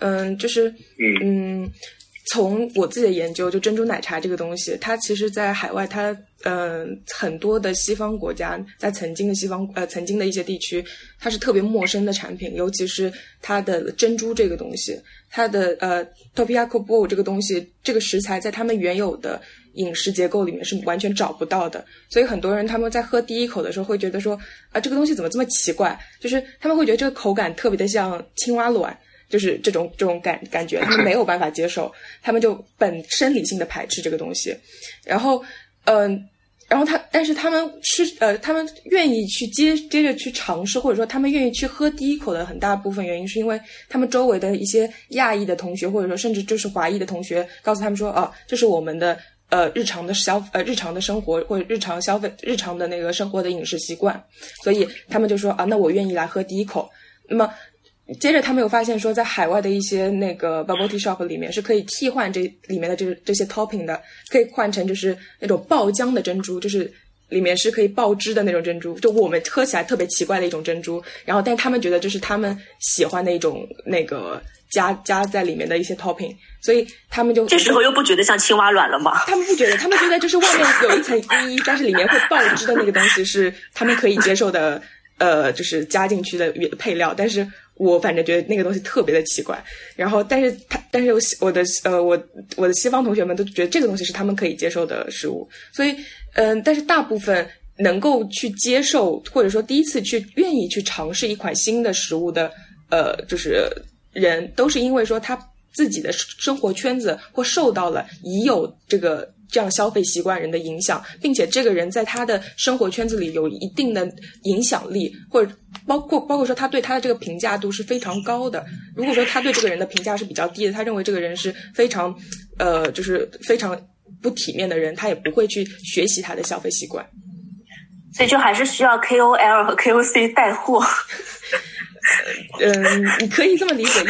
Speaker 3: 嗯，就是嗯，从我自己的研究，就珍珠奶茶这个东西，它其实，在海外，它嗯、呃很多的西方国家，在曾经的西方呃曾经的一些地区，它是特别陌生的产品，尤其是它的珍珠这个东西，它的呃 topiaco bowl 这个东西，这个食材在他们原有的饮食结构里面是完全找不到的，所以很多人他们在喝第一口的时候会觉得说啊这个东西怎么这么奇怪，就是他们会觉得这个口感特别的像青蛙卵。就是这种这种感感觉，他们没有办法接受，他们就本生理性的排斥这个东西，然后，嗯、然后他，但是他们吃，呃，他们愿意去接接着去尝试，或者说他们愿意去喝第一口的很大部分原因，是因为他们周围的一些亚裔的同学，或者说甚至就是华裔的同学，告诉他们说，哦、这是我们的呃日常的消呃日常的生活或者日常消费日常的那个生活的饮食习惯，所以他们就说啊，那我愿意来喝第一口。那么接着他们又发现说，在海外的一些那个 bubble tea shop 里面是可以替换这里面的这这些 topping 的，可以换成就是那种爆浆的珍珠，就是里面是可以爆汁的那种珍珠，就我们喝起来特别奇怪的一种珍珠。然后，但他们觉得这是他们喜欢的一种那个加加在里面的一些 topping，所以他们就
Speaker 7: 这时候又不觉得像青蛙卵了吗？
Speaker 3: 他们不觉得，他们觉得就是外面有一层衣，但是里面会爆汁的那个东西是他们可以接受的，呃，就是加进去的配料。但是我反正觉得那个东西特别的奇怪。然后，但是他，但是我我的呃，我我的西方同学们都觉得这个东西是他们可以接受的食物。所以，嗯、但是大部分能够去接受，或者说第一次去愿意去尝试一款新的食物的，呃，就是人，都是因为说他自己的生活圈子或受到了已有这个这样消费习惯人的影响，并且这个人在他的生活圈子里有一定的影响力，或者包括包括说他对他的这个评价度是非常高的。如果说他对这个人的评价是比较低的，他认为这个人是非常呃就是非常不体面的人，他也不会去学习他的消费习惯。
Speaker 7: 所以就还是需要 KOL 和 KOC 带货。
Speaker 3: 嗯，你可以这么理解，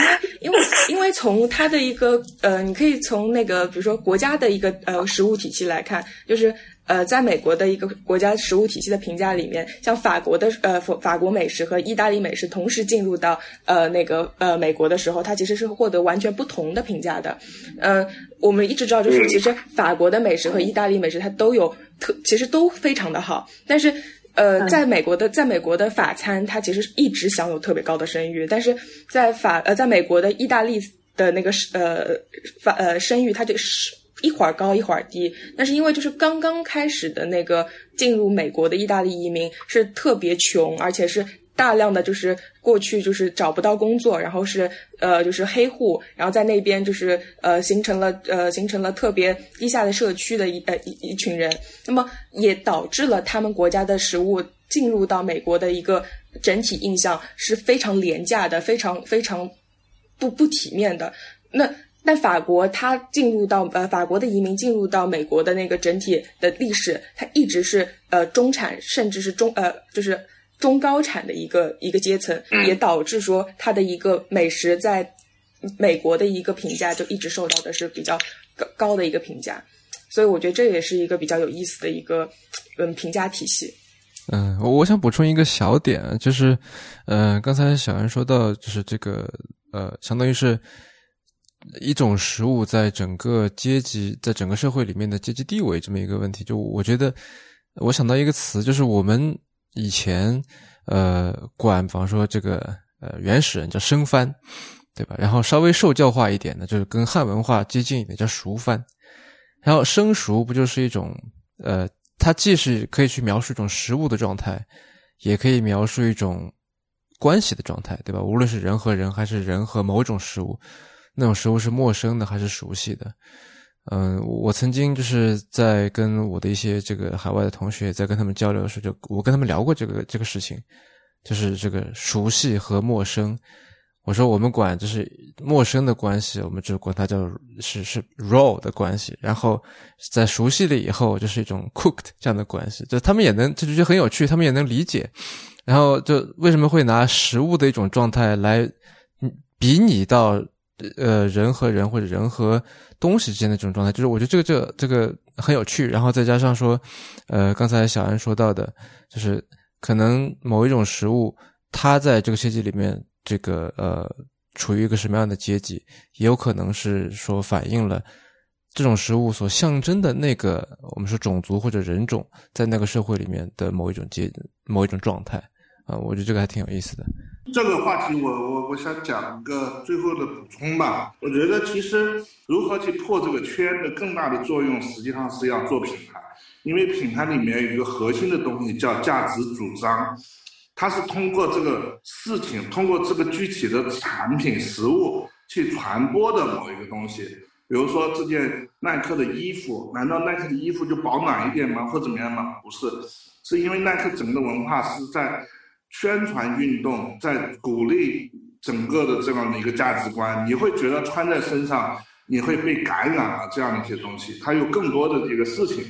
Speaker 3: 因为因为因为从它的一个呃，你可以从那个比如说国家的一个呃食物体系来看，就是呃，在美国的一个国家食物体系的评价里面，像法国的呃法法国美食和意大利美食同时进入到呃那个呃美国的时候，它其实是获得完全不同的评价的。嗯、我们一直知道，就是其实法国的美食和意大利美食它都有特，其实都非常的好，但是。呃，在美国的，在美国的法餐，它其实一直享有特别高的声誉，但是在法呃，在美国的意大利的那个呃法呃声誉，它就是一会儿高一会儿低。那是因为就是刚刚开始的那个进入美国的意大利移民是特别穷，而且是大量的就是过去就是找不到工作，然后是呃就是黑户，然后在那边就是呃形成了呃形成了特别低下的社区的一呃一一群人，那么也导致了他们国家的食物进入到美国的一个整体印象是非常廉价的，非常非常不不体面的。那但法国它进入到呃法国的移民进入到美国的那个整体的历史，它一直是呃中产甚至是中呃就是。中高产的一个一个阶层，也导致说它的一个美食在美国的一个评价就一直受到的是比较高高的一个评价，所以我觉得这也是一个比较有意思的一个嗯评价体系。
Speaker 2: 嗯，我我想补充一个小点，就是，呃，刚才小安说到，就是这个，呃，相当于是一种食物在整个阶级，在整个社会里面的阶级地位这么一个问题。就我觉得，我想到一个词，就是我们以前，呃，管，比方说这个，呃，原始人叫生番，对吧？然后稍微受教化一点的，就是跟汉文化接近一点，叫熟番。然后生熟不就是一种，呃。它既是可以去描述一种食物的状态，也可以描述一种关系的状态，对吧？无论是人和人，还是人和某种食物，那种食物是陌生的还是熟悉的？嗯，我曾经就是在跟我的一些这个海外的同学在跟他们交流的时候，就我跟他们聊过这个这个事情，就是这个熟悉和陌生。我说我们管就是陌生的关系，我们就管它叫是是 raw 的关系。然后在熟悉了以后，就是一种 cooked 这样的关系。就他们也能，这就觉得很有趣，他们也能理解。然后就为什么会拿食物的一种状态来比拟到呃人和人或者人和东西之间的这种状态？就是我觉得这个这个这个很有趣。然后再加上说，呃，刚才小安说到的，就是可能某一种食物，它在这个阶级里面。这个呃处于一个什么样的阶级，也有可能是说反映了这种食物所象征的那个我们说种族或者人种在那个社会里面的某一种阶某一种状态啊，我觉得这个还挺有意思的。
Speaker 6: 这个话题我我我想讲一个最后的补充吧。我觉得其实如何去破这个圈的更大的作用，实际上是要做品牌，因为品牌里面有一个核心的东西叫价值主张。它是通过这个事情，通过这个具体的产品、实物去传播的某一个东西。比如说这件耐克的衣服，难道耐克的衣服就保暖一点吗？或怎么样吗？不是，是因为耐克整个文化是在宣传运动，在鼓励整个的这样的一个价值观。你会觉得穿在身上，你会被感染了这样的一些东西。它有更多的这个事情，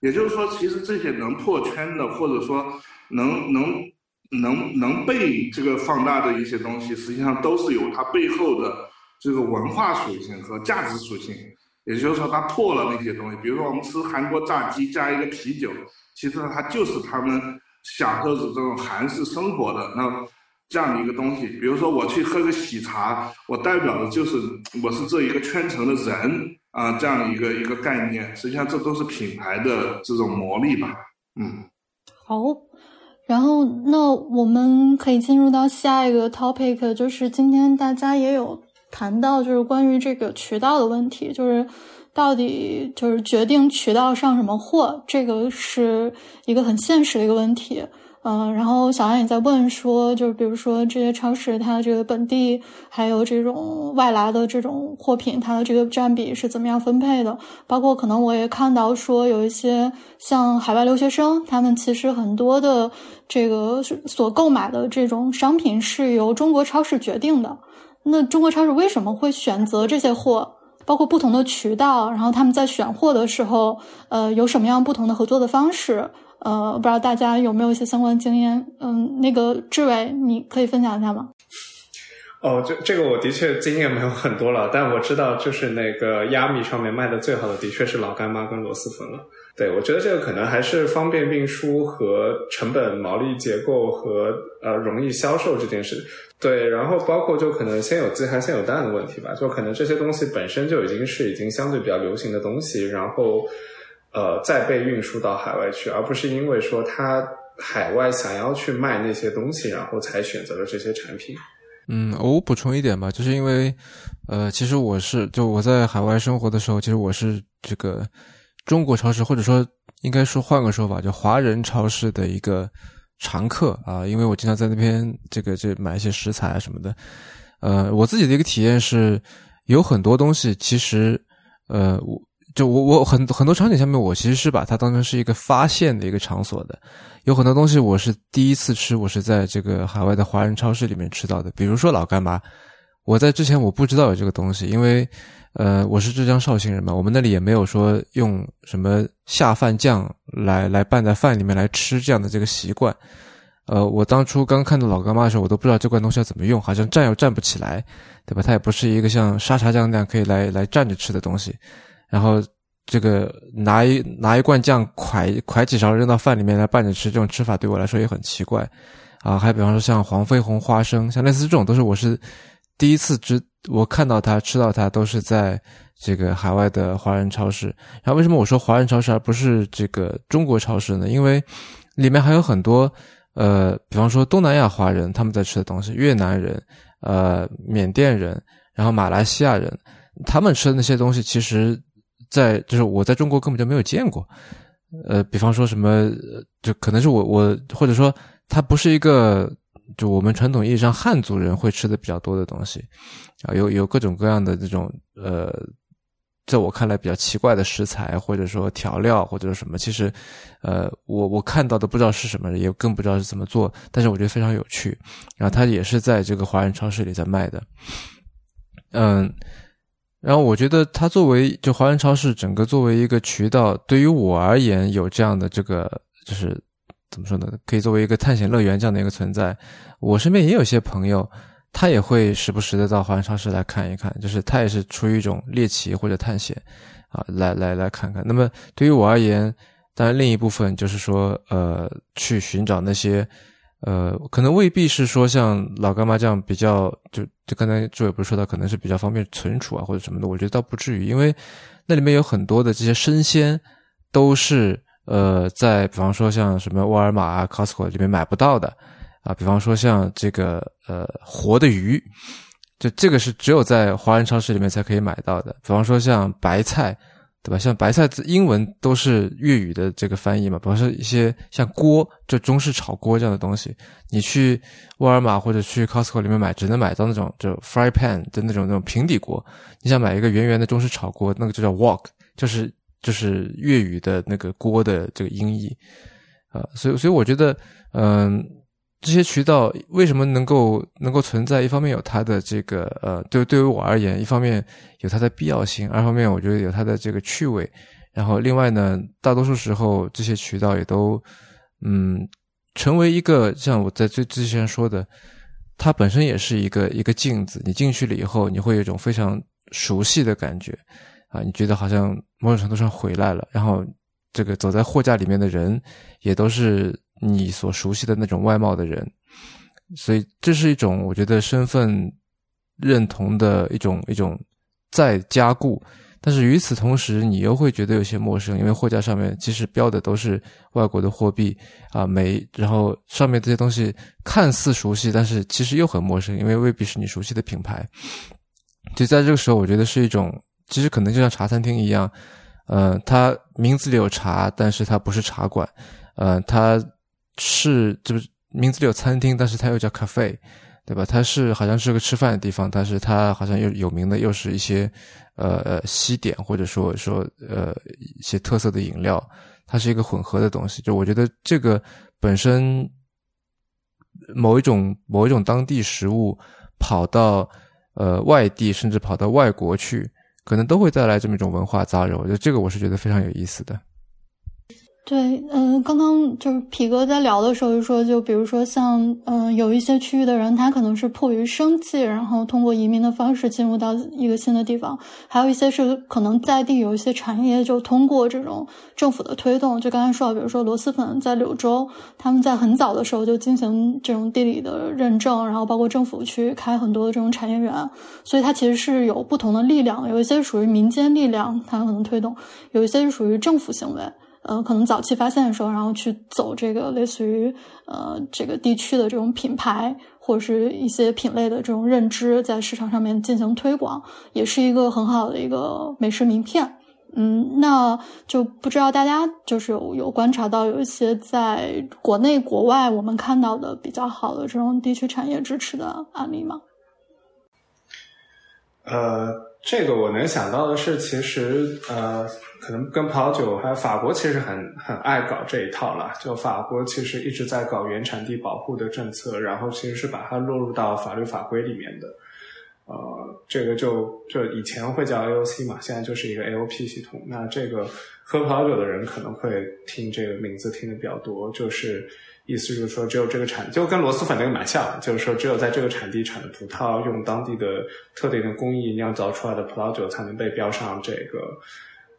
Speaker 6: 也就是说，其实这些能破圈的，或者说能能。能能被这个放大的一些东西，实际上都是有它背后的这个文化属性和价值属性。也就是说，它破了那些东西。比如说，我们吃韩国炸鸡加一个啤酒，其实它就是他们享受着这种韩式生活的那这样的一个东西。比如说，我去喝个喜茶，我代表的就是我是这一个圈层的人啊，这样一个一个概念。实际上，这都是品牌的这种魔力吧。嗯，
Speaker 1: 好。然后，那我们可以进入到下一个 topic，就是今天大家也有谈到，就是关于这个渠道的问题，就是到底就是决定渠道上什么货，这个是一个很现实的一个问题。嗯，然后小安也在问说，就是比如说这些超市，它的这个本地还有这种外来的这种货品，它的这个占比是怎么样分配的？包括可能我也看到说，有一些像海外留学生，他们其实很多的这个所购买的这种商品是由中国超市决定的。那中国超市为什么会选择这些货？包括不同的渠道，然后他们在选货的时候，呃，有什么样不同的合作的方式？呃，不知道大家有没有一些相关经验？嗯，那个志伟，你可以分享一下吗？
Speaker 5: 哦，这这个我的确经验没有很多了，但我知道就是那个亚米上面卖的最好的，的确是老干妈跟螺蛳粉了。对，我觉得这个可能还是方便运输和成本毛利结构和呃容易销售这件事。对，然后包括就可能先有鸡还是先有蛋的问题吧，就可能这些东西本身就已经是已经相对比较流行的东西，然后。呃，再被运输到海外去，而不是因为说他海外想要去卖那些东西，然后才选择了这些产品。
Speaker 2: 嗯，我补充一点吧，就是因为，呃，其实我是就我在海外生活的时候，其实我是这个中国超市，或者说应该说换个说法，就华人超市的一个常客啊，因为我经常在那边这个这买一些食材啊什么的。呃，我自己的一个体验是，有很多东西其实，呃，我。就我我很很多场景下面，我其实是把它当成是一个发现的一个场所的。有很多东西我是第一次吃，我是在这个海外的华人超市里面吃到的。比如说老干妈，我在之前我不知道有这个东西，因为呃我是浙江绍兴人嘛，我们那里也没有说用什么下饭酱来来拌在饭里面来吃这样的这个习惯。呃，我当初刚看到老干妈的时候，我都不知道这罐东西要怎么用，好像蘸又蘸不起来，对吧？它也不是一个像沙茶酱那样可以来来蘸着吃的东西。然后这个拿一拿一罐酱，㧟㧟几勺扔到饭里面来拌着吃，这种吃法对我来说也很奇怪，啊，还比方说像黄飞鸿花生，像类似这种都是我是第一次知，我看到它吃到它都是在这个海外的华人超市。然后为什么我说华人超市而不是这个中国超市呢？因为里面还有很多呃，比方说东南亚华人他们在吃的东西，越南人、呃缅甸人，然后马来西亚人，他们吃的那些东西其实。在就是我在中国根本就没有见过，呃，比方说什么，就可能是我我或者说它不是一个就我们传统意义上汉族人会吃的比较多的东西啊，有有各种各样的这种呃，在我看来比较奇怪的食材或者说调料或者什么，其实呃我我看到的不知道是什么，也更不知道是怎么做，但是我觉得非常有趣，然后它也是在这个华人超市里在卖的，嗯。然后我觉得它作为就华人超市整个作为一个渠道，对于我而言有这样的这个就是怎么说呢？可以作为一个探险乐园这样的一个存在。我身边也有些朋友，他也会时不时的到华人超市来看一看，就是他也是出于一种猎奇或者探险啊，来来来看看。那么对于我而言，当然另一部分就是说，呃，去寻找那些呃，可能未必是说像老干妈这样比较，就就刚才朱伟不是说到可能是比较方便存储啊或者什么的，我觉得倒不至于，因为那里面有很多的这些生鲜都是呃在比方说像什么沃尔玛啊、Costco 里面买不到的啊，比方说像这个呃活的鱼，就这个是只有在华人超市里面才可以买到的，比方说像白菜。对吧？像白菜英文都是粤语的这个翻译嘛，比方说一些像锅，就中式炒锅这样的东西，你去沃尔玛或者去 Costco 里面买，只能买到那种就 fry pan 的那种那种平底锅。你想买一个圆圆的中式炒锅，那个就叫 wok，就是就是粤语的那个锅的这个音译啊。所以所以我觉得，嗯。这些渠道为什么能够能够存在？一方面有它的这个呃，对对于我而言，一方面有它的必要性，二方面我觉得有它的这个趣味。然后另外呢，大多数时候这些渠道也都嗯，成为一个像我在最之前说的，它本身也是一个一个镜子。你进去了以后，你会有一种非常熟悉的感觉啊，你觉得好像某种程度上回来了。然后这个走在货架里面的人也都是。你所熟悉的那种外貌的人，所以这是一种我觉得身份认同的一种一种再加固。但是与此同时，你又会觉得有些陌生，因为货架上面其实标的都是外国的货币啊，没，然后上面这些东西看似熟悉，但是其实又很陌生，因为未必是你熟悉的品牌。就在这个时候，我觉得是一种，其实可能就像茶餐厅一样，呃，它名字里有茶，但是它不是茶馆，呃，它。是，就是名字里有餐厅，但是它又叫 cafe，对吧？它是好像是个吃饭的地方，但是它好像又有名的又是一些，呃呃西点或者说说呃一些特色的饮料，它是一个混合的东西。就我觉得这个本身某一种某一种当地食物跑到呃外地，甚至跑到外国去，可能都会带来这么一种文化杂糅。我觉得这个我是觉得非常有意思的。
Speaker 1: 对，嗯，刚刚就是皮哥在聊的时候就说，就比如说像，嗯，有一些区域的人，他可能是迫于生计，然后通过移民的方式进入到一个新的地方；还有一些是可能在地有一些产业，就通过这种政府的推动，就刚才说到，比如说螺蛳粉在柳州，他们在很早的时候就进行这种地理的认证，然后包括政府去开很多的这种产业园，所以它其实是有不同的力量，有一些属于民间力量，它可能推动；有一些是属于政府行为。呃，可能早期发现的时候，然后去走这个类似于呃这个地区的这种品牌或者是一些品类的这种认知，在市场上面进行推广，也是一个很好的一个美食名片。嗯，那就不知道大家就是有有观察到有一些在国内国外我们看到的比较好的这种地区产业支持的案例吗？
Speaker 5: 呃，这个我能想到的是，其实呃。可能跟葡萄酒还有法国其实很很爱搞这一套了。就法国其实一直在搞原产地保护的政策，然后其实是把它落入到法律法规里面的。呃，这个就就以前会叫 AOC 嘛，现在就是一个 AOP 系统。那这个喝葡萄酒的人可能会听这个名字听的比较多，就是意思就是说，只有这个产就跟螺蛳粉那个蛮像，就是说只有在这个产地产的葡萄，用当地的特定的工艺酿造出来的葡萄酒才能被标上这个。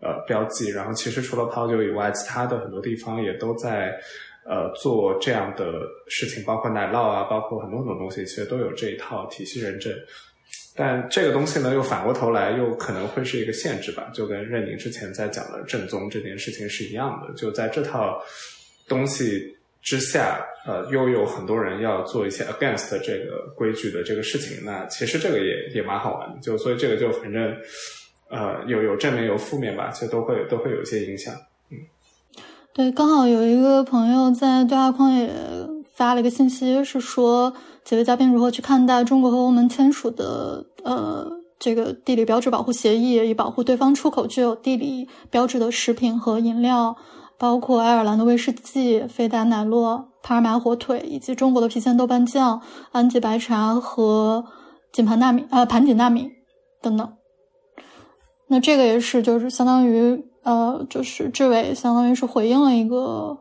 Speaker 5: 呃，标记。然后，其实除了泡酒以外，其他的很多地方也都在呃做这样的事情，包括奶酪啊，包括很多很多东西，其实都有这一套体系认证。但这个东西呢，又反过头来又可能会是一个限制吧？就跟任宁之前在讲的正宗这件事情是一样的。就在这套东西之下，呃，又有很多人要做一些 against 这个规矩的这个事情。那其实这个也也蛮好玩的。就所以这个就反正。呃，有有正面有负面吧，其实都会都会有一些影响。嗯，
Speaker 1: 对，刚好有一个朋友在对话框也发了一个信息，是说几位嘉宾如何去看待中国和欧盟签署的呃这个地理标志保护协议，以保护对方出口具有地理标志的食品和饮料，包括爱尔兰的威士忌、飞达奶酪、帕尔马火腿，以及中国的郫县豆瓣酱、安吉白茶和锦盘纳米呃盘锦纳米等等。那这个也是，就是相当于，呃，就是志伟相当于是回应了一个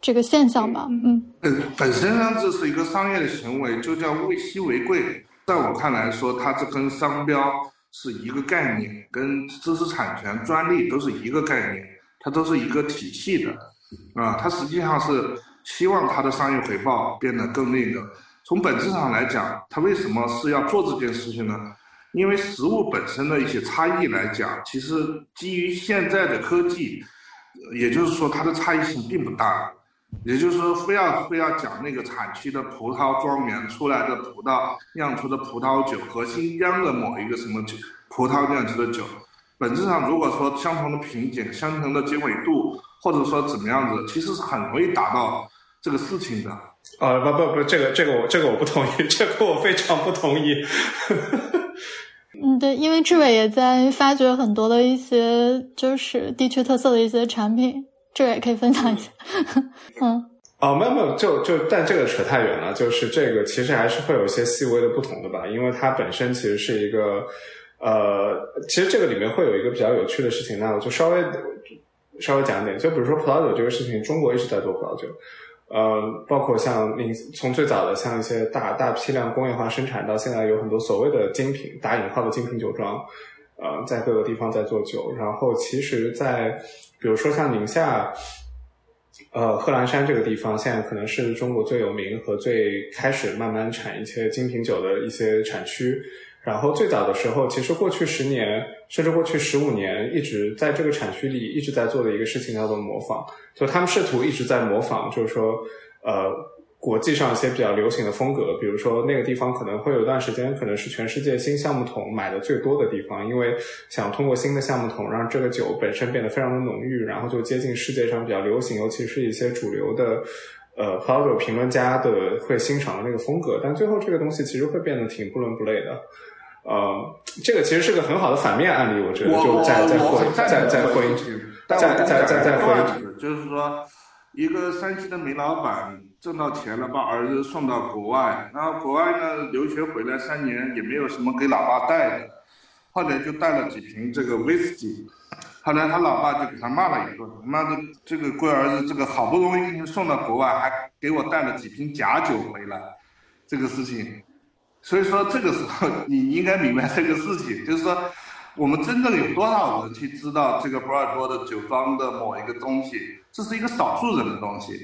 Speaker 1: 这个现象吧，嗯。
Speaker 6: 本本身呢，这是一个商业的行为，就叫物稀为贵。在我看来说，它这跟商标是一个概念，跟知识产权、专利都是一个概念，它都是一个体系的，啊，它实际上是希望它的商业回报变得更那个。从本质上来讲，它为什么是要做这件事情呢？因为食物本身的一些差异来讲，其实基于现在的科技，也就是说它的差异性并不大。也就是说，非要非要讲那个产区的葡萄庄园出来的葡萄酿出的葡萄酒和新疆的某一个什么酒葡萄酿出的酒，本质上如果说相同的瓶颈、相同的经纬度，或者说怎么样子，其实是很容易达到这个事情的。
Speaker 5: 啊，不不不，这个这个我这个我不同意，这个我非常不同意。
Speaker 1: 嗯，对，因为志伟也在发掘很多的一些就是地区特色的一些产品，志伟也可以分享一下。嗯，
Speaker 5: 哦，没有没有，就就但这个扯太远了，就是这个其实还是会有一些细微的不同的吧，因为它本身其实是一个呃，其实这个里面会有一个比较有趣的事情，那我就稍微稍微讲点，就比如说葡萄酒这个事情，中国一直在做葡萄酒。呃，包括像您从最早的像一些大大批量工业化生产，到现在有很多所谓的精品打引号的精品酒庄，呃，在各个地方在做酒。然后其实，在比如说像宁夏，呃，贺兰山这个地方，现在可能是中国最有名和最开始慢慢产一些精品酒的一些产区。然后最早的时候，其实过去十年甚至过去十五年，一直在这个产区里一直在做的一个事情叫做模仿，就他们试图一直在模仿，就是说，呃，国际上一些比较流行的风格，比如说那个地方可能会有一段时间可能是全世界新橡木桶买的最多的地方，因为想通过新的橡木桶让这个酒本身变得非常的浓郁，然后就接近世界上比较流行，尤其是一些主流的呃葡萄酒评论家的会欣赏的那个风格，但最后这个东西其实会变得挺不伦不类的。呃，这个其实是个很好的反面案例，我觉得就在在回在在回在在在在回，
Speaker 6: 就是说，一个山西的煤老板挣到钱了，把儿子送到国外，然后国外呢留学回来三年也没有什么给老爸带的，后来就带了几瓶这个威士忌，后来他老爸就给他骂了一顿，妈的这个龟儿子这个好不容易送到国外，还给我带了几瓶假酒回来，这个事情。所以说，这个时候你应该明白这个事情，就是说，我们真正有多少人去知道这个波尔多的酒庄的某一个东西，这是一个少数人的东西。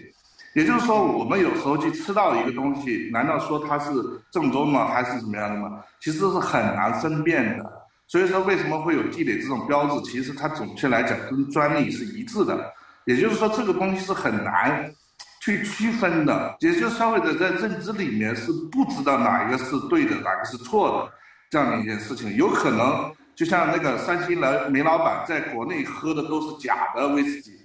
Speaker 6: 也就是说，我们有时候去吃到一个东西，难道说它是正宗吗？还是怎么样的吗？其实是很难分辨的。所以说，为什么会有地理这种标志？其实它准确来讲跟专利是一致的。也就是说，这个东西是很难。去区分的，也就是消费者在认知里面是不知道哪一个是对的，哪个是错的，这样的一件事情，有可能就像那个山西煤煤老板在国内喝的都是假的威士忌，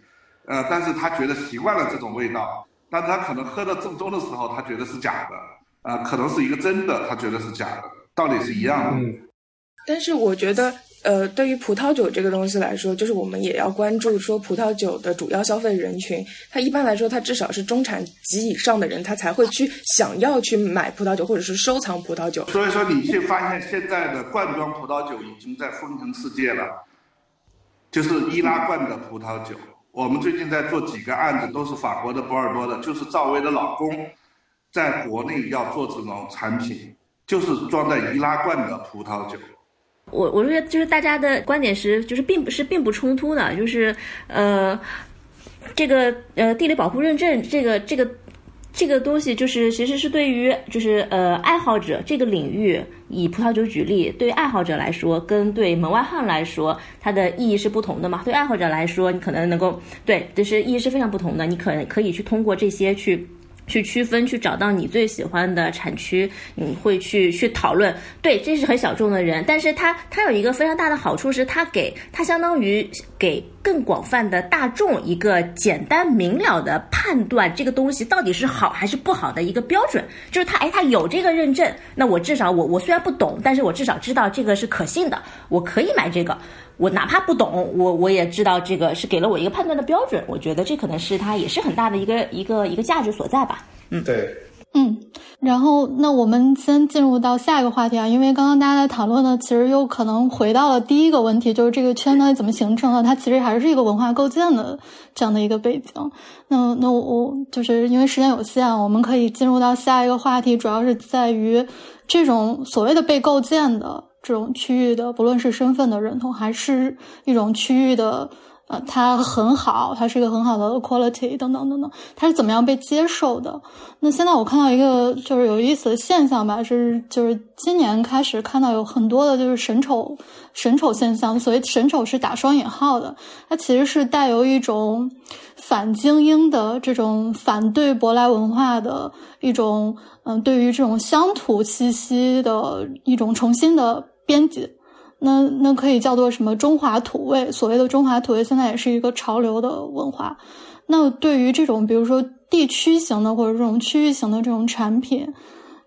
Speaker 6: 呃，但是他觉得习惯了这种味道，但是他可能喝到正宗的时候，他觉得是假的，啊，可能是一个真的，他觉得是假的，道理是一样的。
Speaker 3: 嗯，但是我觉得。呃，对于葡萄酒这个东西来说，就是我们也要关注说葡萄酒的主要消费人群，它一般来说，它至少是中产及以上的人，他才会去想要去买葡萄酒或者是收藏葡萄酒。
Speaker 6: 所以说，你去发现现在的罐装葡萄酒已经在风行世界了，就是易拉罐的葡萄酒。我们最近在做几个案子，都是法国的波尔多的，就是赵薇的老公在国内要做这种产品，就是装在易拉罐的葡萄酒。
Speaker 4: 我我觉得就是大家的观点是，就是并不是并不冲突的，就是呃，这个呃地理保护认证这个这个这个东西，就是其实是对于就是呃爱好者这个领域，以葡萄酒举例，对爱好者来说，跟对门外汉来说，它的意义是不同的嘛。对爱好者来说，你可能能够对，就是意义是非常不同的，你可能可以去通过这些去。去区分，去找到你最喜欢的产区，你会去去讨论。对，这是很小众的人，但是他他有一个非常大的好处，是他给他相当于给更广泛的大众一个简单明了的判断这个东西到底是好还是不好的一个标准。就是他，哎，他有这个认证，那我至少我我虽然不懂，但是我至少知道这个是可信的，我可以买这个。我哪怕不懂，我我也知道这个是给了我一个判断的标准。我觉得这可能是它也是很大的一个一个一个价值所在吧。
Speaker 5: 嗯，对，
Speaker 1: 嗯，然后那我们先进入到下一个话题啊，因为刚刚大家在讨论呢，其实又可能回到了第一个问题，就是这个圈它怎么形成的？它其实还是一个文化构建的这样的一个背景。那那我就是因为时间有限，我们可以进入到下一个话题，主要是在于这种所谓的被构建的。这种区域的，不论是身份的认同，还是一种区域的呃，它很好，它是一个很好的 quality 等等等等，它是怎么样被接受的？那现在我看到一个就是有意思的现象吧，是就是今年开始看到有很多的就是神丑神丑现象，所谓神丑是打双引号的，它其实是带有一种反精英的这种反对舶来文化的一种嗯，对于这种乡土气息的一种重新的编辑。那那可以叫做什么中华土味？所谓的中华土味，现在也是一个潮流的文化。那对于这种，比如说地区型的或者这种区域型的这种产品，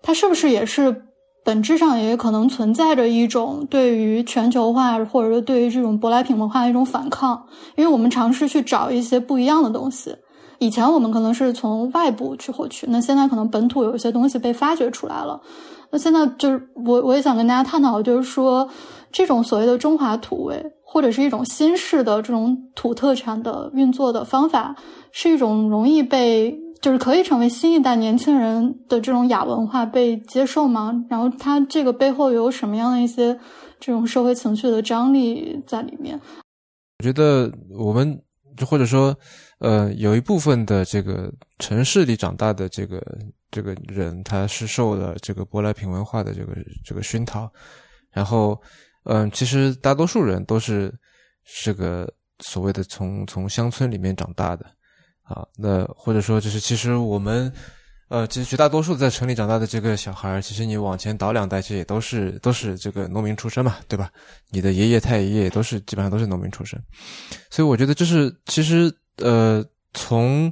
Speaker 1: 它是不是也是本质上也可能存在着一种对于全球化或者说对于这种舶来品文化的一种反抗？因为我们尝试去找一些不一样的东西。以前我们可能是从外部去获取，那现在可能本土有一些东西被发掘出来了。那现在就是我我也想跟大家探讨，就是说。这种所谓的中华土味，或者是一种新式的这种土特产的运作的方法，是一种容易被，就是可以成为新一代年轻人的这种亚文化被接受吗？然后它这个背后有什么样的一些这种社会情绪的张力在里面？
Speaker 2: 我觉得我们或者说，呃，有一部分的这个城市里长大的这个这个人，他是受了这个舶来品文化的这个这个熏陶，然后。嗯，其实大多数人都是这个所谓的从从乡村里面长大的啊，那或者说就是其实我们呃，其实绝大多数在城里长大的这个小孩，其实你往前倒两代，其实也都是都是这个农民出身嘛，对吧？你的爷爷太爷爷都是基本上都是农民出身，所以我觉得这是其实呃，从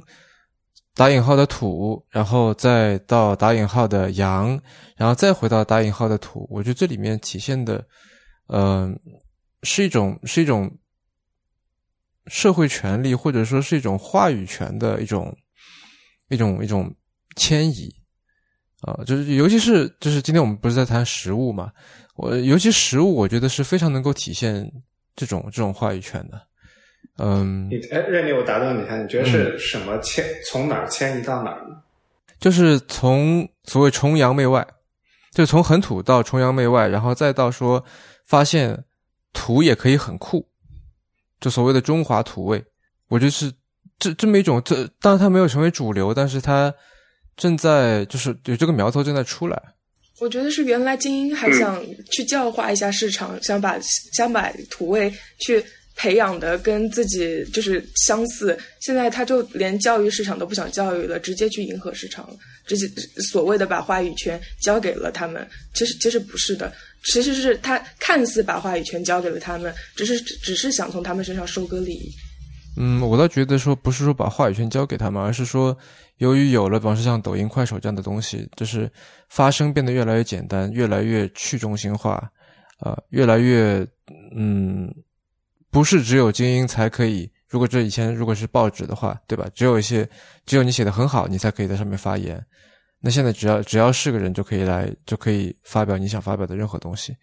Speaker 2: 打引号的土，然后再到打引号的洋，然后再回到打引号的土，我觉得这里面体现的。嗯，是一种是一种社会权利，或者说是一种话语权的一种一种一种迁移啊，就是尤其是就是今天我们不是在谈食物嘛，我尤其食物，我觉得是非常能够体现这种这种话语权的。嗯，
Speaker 5: 你哎，任丽，我打断你一下，你觉得是什么迁从哪儿迁移到哪儿呢？
Speaker 2: 就是从所谓崇洋媚外，就从很土到崇洋媚外，然后再到说。发现土也可以很酷，就所谓的中华土味，我觉得是这这么一种。这当然它没有成为主流，但是它正在就是有这个苗头正在出来。
Speaker 3: 我觉得是原来精英还想去教化一下市场，想把想把土味去培养的跟自己就是相似，现在他就连教育市场都不想教育了，直接去迎合市场了，直接所谓的把话语权交给了他们。其实其实不是的。其实是他看似把话语权交给了他们，只是只是想从他们身上收割利益。
Speaker 2: 嗯，我倒觉得说不是说把话语权交给他们，而是说由于有了，比方说像抖音、快手这样的东西，就是发声变得越来越简单，越来越去中心化，啊，越来越嗯，不是只有精英才可以。如果这以前如果是报纸的话，对吧？只有一些，只有你写的很好，你才可以在上面发言。那现在只要只要是个人就可以来，就可以发表你想发表的任何东西。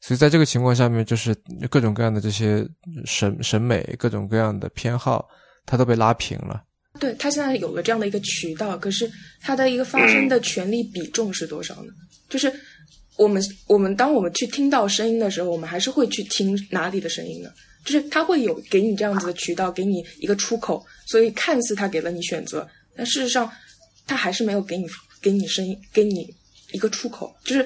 Speaker 2: 所以在这个情况下面，就是各种各样的这些审审美、各种各样的偏好，它都被拉平了。
Speaker 3: 对他现在有了这样的一个渠道，可是他的一个发声的权利比重是多少呢？就是我们我们当我们去听到声音的时候，我们还是会去听哪里的声音呢？就是他会有给你这样子的渠道，给你一个出口，所以看似他给了你选择，但事实上。他还是没有给你给你声音，给你一个出口，就是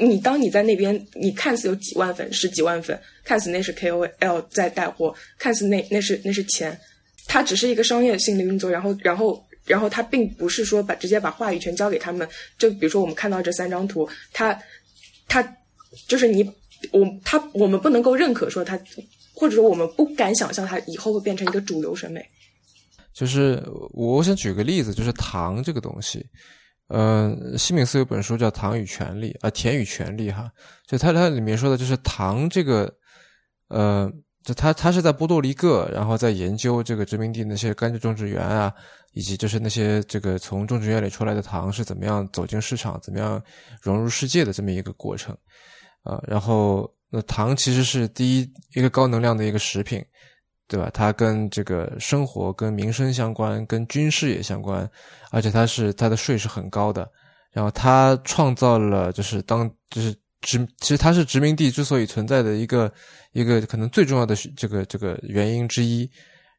Speaker 3: 你当你在那边，你看似有几万粉、十几万粉，看似那是 KOL 在带货，看似那那是那是钱，它只是一个商业性的运作，然后然后然后它并不是说把直接把话语权交给他们。就比如说我们看到这三张图，它它就是你我他我们不能够认可说它，或者说我们不敢想象它以后会变成一个主流审美。
Speaker 2: 就是我想举个例子，就是糖这个东西，嗯，西敏寺有本书叫《糖与权利》啊，《甜与权利》哈，就它它里面说的就是糖这个，呃，就他他是在波多黎各，然后在研究这个殖民地那些甘蔗种植园啊，以及就是那些这个从种植园里出来的糖是怎么样走进市场，怎么样融入世界的这么一个过程，啊，然后那糖其实是第一一个高能量的一个食品。对吧？它跟这个生活、跟民生相关，跟军事也相关，而且它是它的税是很高的。然后它创造了就是当就是殖，其实它是殖民地之所以存在的一个一个可能最重要的这个这个原因之一。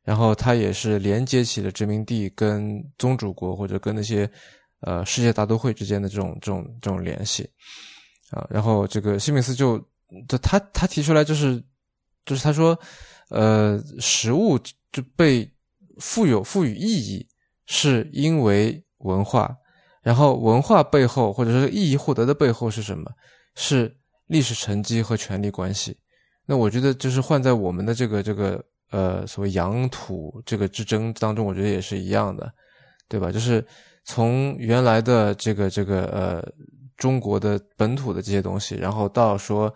Speaker 2: 然后它也是连接起了殖民地跟宗主国或者跟那些呃世界大都会之间的这种这种这种联系啊。然后这个西敏斯就就他他提出来就是就是他说呃食物就被富有赋予意义是因为文化，然后文化背后或者说意义获得的背后是什么？是历史沉积和权力关系。那我觉得就是换在我们的这个这个。呃，所谓洋土这个之争当中，我觉得也是一样的，对吧？就是从原来的这个这个呃中国的本土的这些东西，然后到说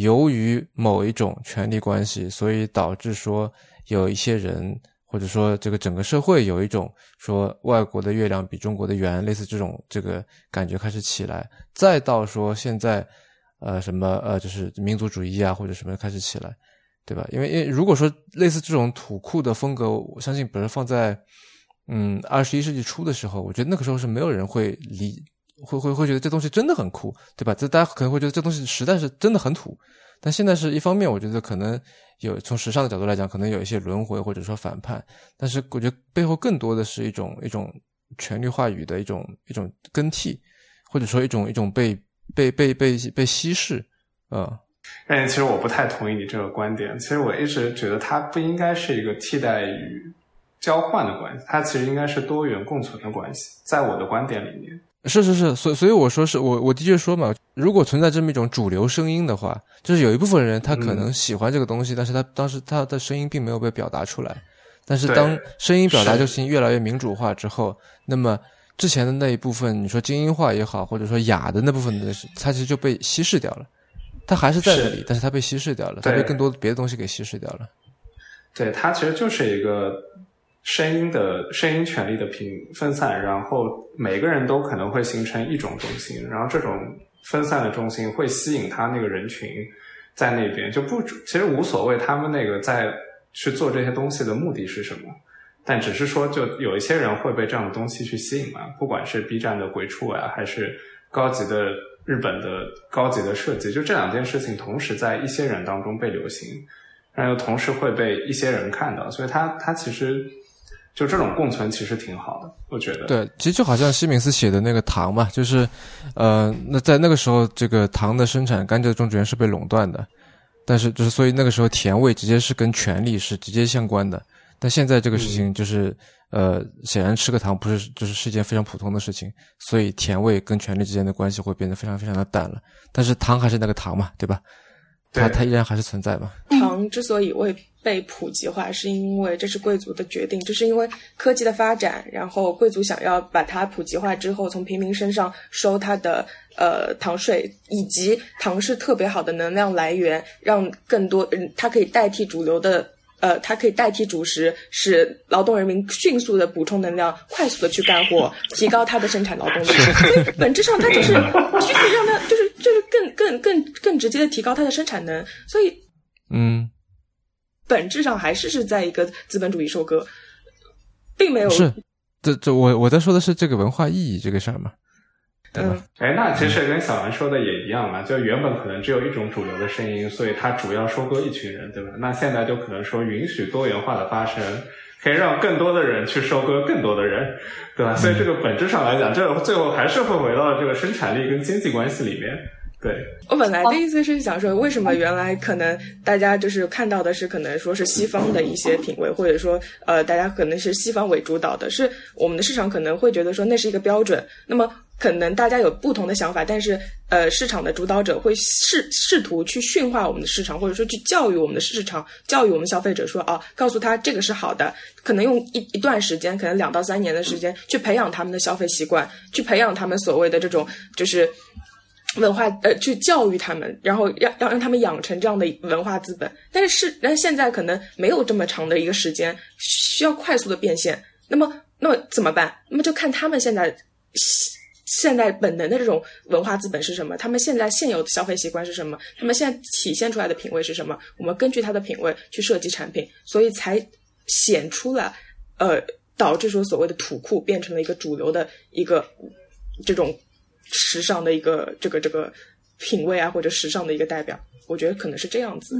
Speaker 2: 由于某一种权力关系，所以导致说有一些人或者说这个整个社会有一种说外国的月亮比中国的圆，类似这种这个感觉开始起来，再到说现在呃什么呃就是民族主义啊或者什么开始起来。对吧？因为，因为如果说类似这种土库的风格，我相信，比如放在嗯二十一世纪初的时候，我觉得那个时候是没有人会理，会会会觉得这东西真的很酷，对吧？这大家可能会觉得这东西实在是真的很土。但现在是一方面，我觉得可能有从时尚的角度来讲，可能有一些轮回或者说反叛。但是我觉得背后更多的是一种一种权力话语的一种一种更替，或者说一种一种被被被被被稀释，啊。
Speaker 5: 但其实我不太同意你这个观点。其实我一直觉得它不应该是一个替代与交换的关系，它其实应该是多元共存的关系。在我的观点里面，
Speaker 2: 是是是，所所以我说是我我的确说嘛，如果存在这么一种主流声音的话，就是有一部分人他可能喜欢这个东西，但是他当时他的声音并没有被表达出来。但是当声音表达就行越来越民主化之后，那么之前的那一部分，你说精英化也好，或者说雅的那部分的，它其实就被稀释掉了。它还是在那里，但是它被稀释掉了，它被更多别的东西给稀释掉了。
Speaker 5: 对，它其实就是一个声音的声音权力的平分散，然后每个人都可能会形成一种中心，然后这种分散的中心会吸引他那个人群在那边，就不其实无所谓他们那个在去做这些东西的目的是什么，但只是说就有一些人会被这样的东西去吸引嘛，不管是 B 站的鬼畜啊，还是高级的。日本的高级的设计，就这两件事情同时在一些人当中被流行，然后同时会被一些人看到，所以它它其实就这种共存其实挺好的，我觉得。
Speaker 2: 对，其实就好像西敏斯写的那个糖嘛，就是呃，那在那个时候，这个糖的生产、甘蔗种植园是被垄断的，但是就是所以那个时候甜味直接是跟权力是直接相关的，但现在这个事情就是。呃，显然吃个糖不是就是是一件非常普通的事情，所以甜味跟权力之间的关系会变得非常非常的淡了。但是糖还是那个糖嘛，对吧？它它依然还是存在吧。
Speaker 3: 糖之所以会被普及化，是因为这是贵族的决定，这是因为科技的发展，然后贵族想要把它普及化之后，从平民身上收它的呃糖税，以及糖是特别好的能量来源，让更多嗯它可以代替主流的。呃，它可以代替主食，使劳动人民迅速的补充能量，快速的去干活，提高它的生产劳动力。所以本质上，它就是就是让它就是就是更更更更直接的提高它的生产能。所以，
Speaker 2: 嗯，
Speaker 3: 本质上还是是在一个资本主义收割，并没有
Speaker 2: 是这这我我在说的是这个文化意义这个事儿嘛。
Speaker 3: 嗯，
Speaker 5: 哎，那其实跟小兰说的也一样嘛，就原本可能只有一种主流的声音，所以它主要收割一群人，对吧？那现在就可能说允许多元化的发生，可以让更多的人去收割更多的人，对吧？所以这个本质上来讲，这最后还是会回到这个生产力跟经济关系里面。对
Speaker 3: 我本来的意思是想说，为什么原来可能大家就是看到的是可能说是西方的一些品味，或者说呃，大家可能是西方为主导的，是我们的市场可能会觉得说那是一个标准，那么。可能大家有不同的想法，但是呃，市场的主导者会试试图去驯化我们的市场，或者说去教育我们的市场，教育我们消费者说啊，告诉他这个是好的。可能用一一段时间，可能两到三年的时间，去培养他们的消费习惯，去培养他们所谓的这种就是文化呃，去教育他们，然后让让让他们养成这样的文化资本。但是但现在可能没有这么长的一个时间，需要快速的变现。那么那么怎么办？那么就看他们现在。现在本能的这种文化资本是什么？他们现在现有的消费习惯是什么？他们现在体现出来的品味是什么？我们根据他的品味去设计产品，所以才显出了，呃，导致说所谓的土库变成了一个主流的一个这种时尚的一个这个这个品味啊或者时尚的一个代表。我觉得可能是这样子。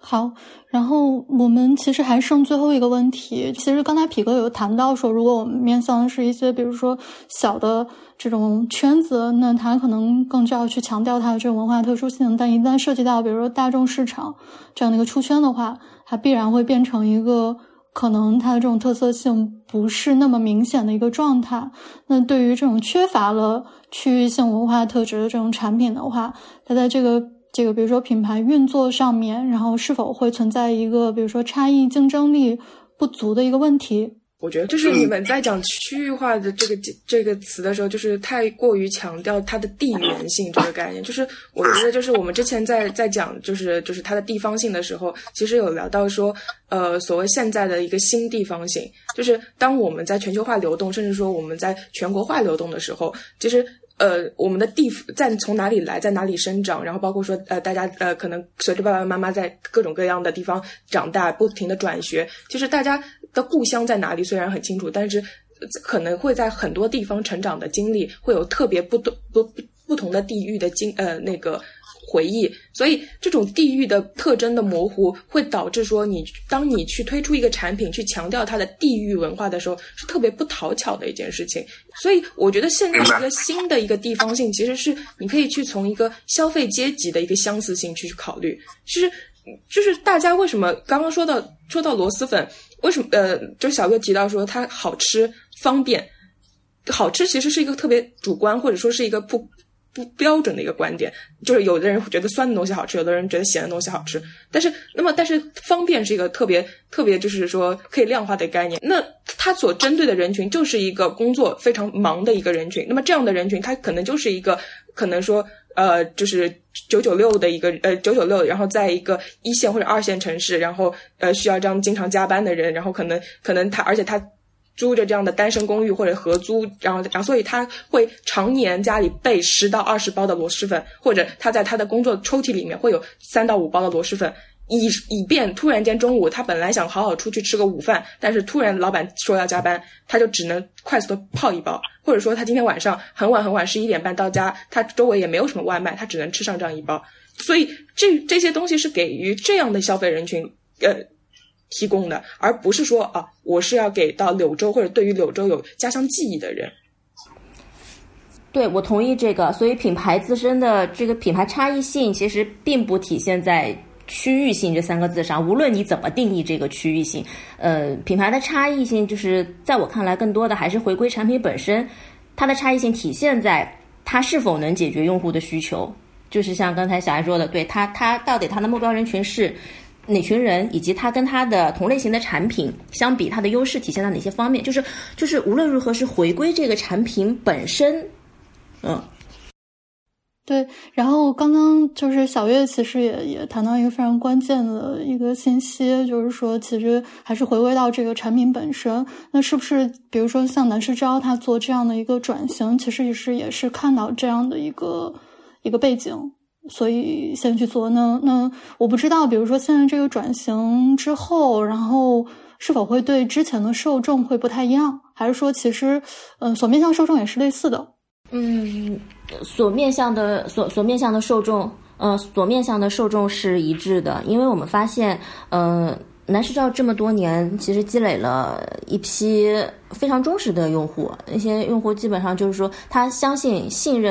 Speaker 1: 好，然后我们其实还剩最后一个问题。其实刚才皮哥有谈到说，如果我们面向的是一些比如说小的这种圈子，那他可能更就要去强调它的这种文化特殊性。但一旦涉及到比如说大众市场这样的一个出圈的话，它必然会变成一个可能它的这种特色性不是那么明显的一个状态。那对于这种缺乏了区域性文化特质的这种产品的话，它在这个。这个比如说品牌运作上面，然后是否会存在一个比如说差异竞争力不足的一个问题？
Speaker 3: 我觉得就是你们在讲区域化的这个这个词的时候，就是太过于强调它的地缘性这个概念。就是我觉得，就是我们之前在在讲就是就是它的地方性的时候，其实有聊到说，呃，所谓现在的一个新地方性，就是当我们在全球化流动，甚至说我们在全国化流动的时候，其实。呃，我们的地在从哪里来，在哪里生长，然后包括说，呃，大家呃，可能随着爸爸妈妈在各种各样的地方长大，不停的转学，就是大家的故乡在哪里，虽然很清楚，但是可能会在很多地方成长的经历会有特别不同不不同的地域的经呃那个。回忆，所以这种地域的特征的模糊，会导致说你当你去推出一个产品，去强调它的地域文化的时候，是特别不讨巧的一件事情。所以我觉得现在一个新的一个地方性，其实是你可以去从一个消费阶级的一个相似性去考虑。其实，就是大家为什么刚刚说到说到螺蛳粉，为什么呃，就小月提到说它好吃方便，好吃其实是一个特别主观，或者说是一个不。不标准的一个观点，就是有的人觉得酸的东西好吃，有的人觉得咸的东西好吃。但是，那么，但是方便是一个特别特别，就是说可以量化的概念。那他所针对的人群就是一个工作非常忙的一个人群。那么这样的人群，他可能就是一个可能说，呃，就是九九六的一个呃九九六，然后在一个一线或者二线城市，然后呃需要这样经常加班的人，然后可能可能他而且他。租着这样的单身公寓或者合租，然后，然后，所以他会常年家里备十到二十包的螺蛳粉，或者他在他的工作抽屉里面会有三到五包的螺蛳粉，以以便突然间中午他本来想好好出去吃个午饭，但是突然老板说要加班，他就只能快速的泡一包，或者说他今天晚上很晚很晚十一点半到家，他周围也没有什么外卖，他只能吃上这样一包，所以这这些东西是给予这样的消费人群，呃。提供的，而不是说啊，我是要给到柳州或者对于柳州有家乡记忆的人。
Speaker 4: 对，我同意这个。所以品牌自身的这个品牌差异性，其实并不体现在区域性这三个字上。无论你怎么定义这个区域性，呃，品牌的差异性，就是在我看来，更多的还是回归产品本身。它的差异性体现在它是否能解决用户的需求。就是像刚才小艾说的，对它，它到底它的目标人群是。哪群人，以及它跟它的同类型的产品相比，它的优势体现在哪些方面？就是就是无论如何是回归这个产品本身，嗯，
Speaker 1: 对。然后刚刚就是小月其实也也谈到一个非常关键的一个信息，就是说其实还是回归到这个产品本身。那是不是比如说像南世昭他做这样的一个转型，其实也是也是看到这样的一个一个背景？所以先去做那那我不知道，比如说现在这个转型之后，然后是否会对之前的受众会不太一样，还是说其实嗯所面向受众也是类似的？
Speaker 4: 嗯，所面向的所所面向的受众，呃，所面向的受众是一致的，因为我们发现，嗯，男士照这么多年其实积累了一批非常忠实的用户，那些用户基本上就是说他相信信任。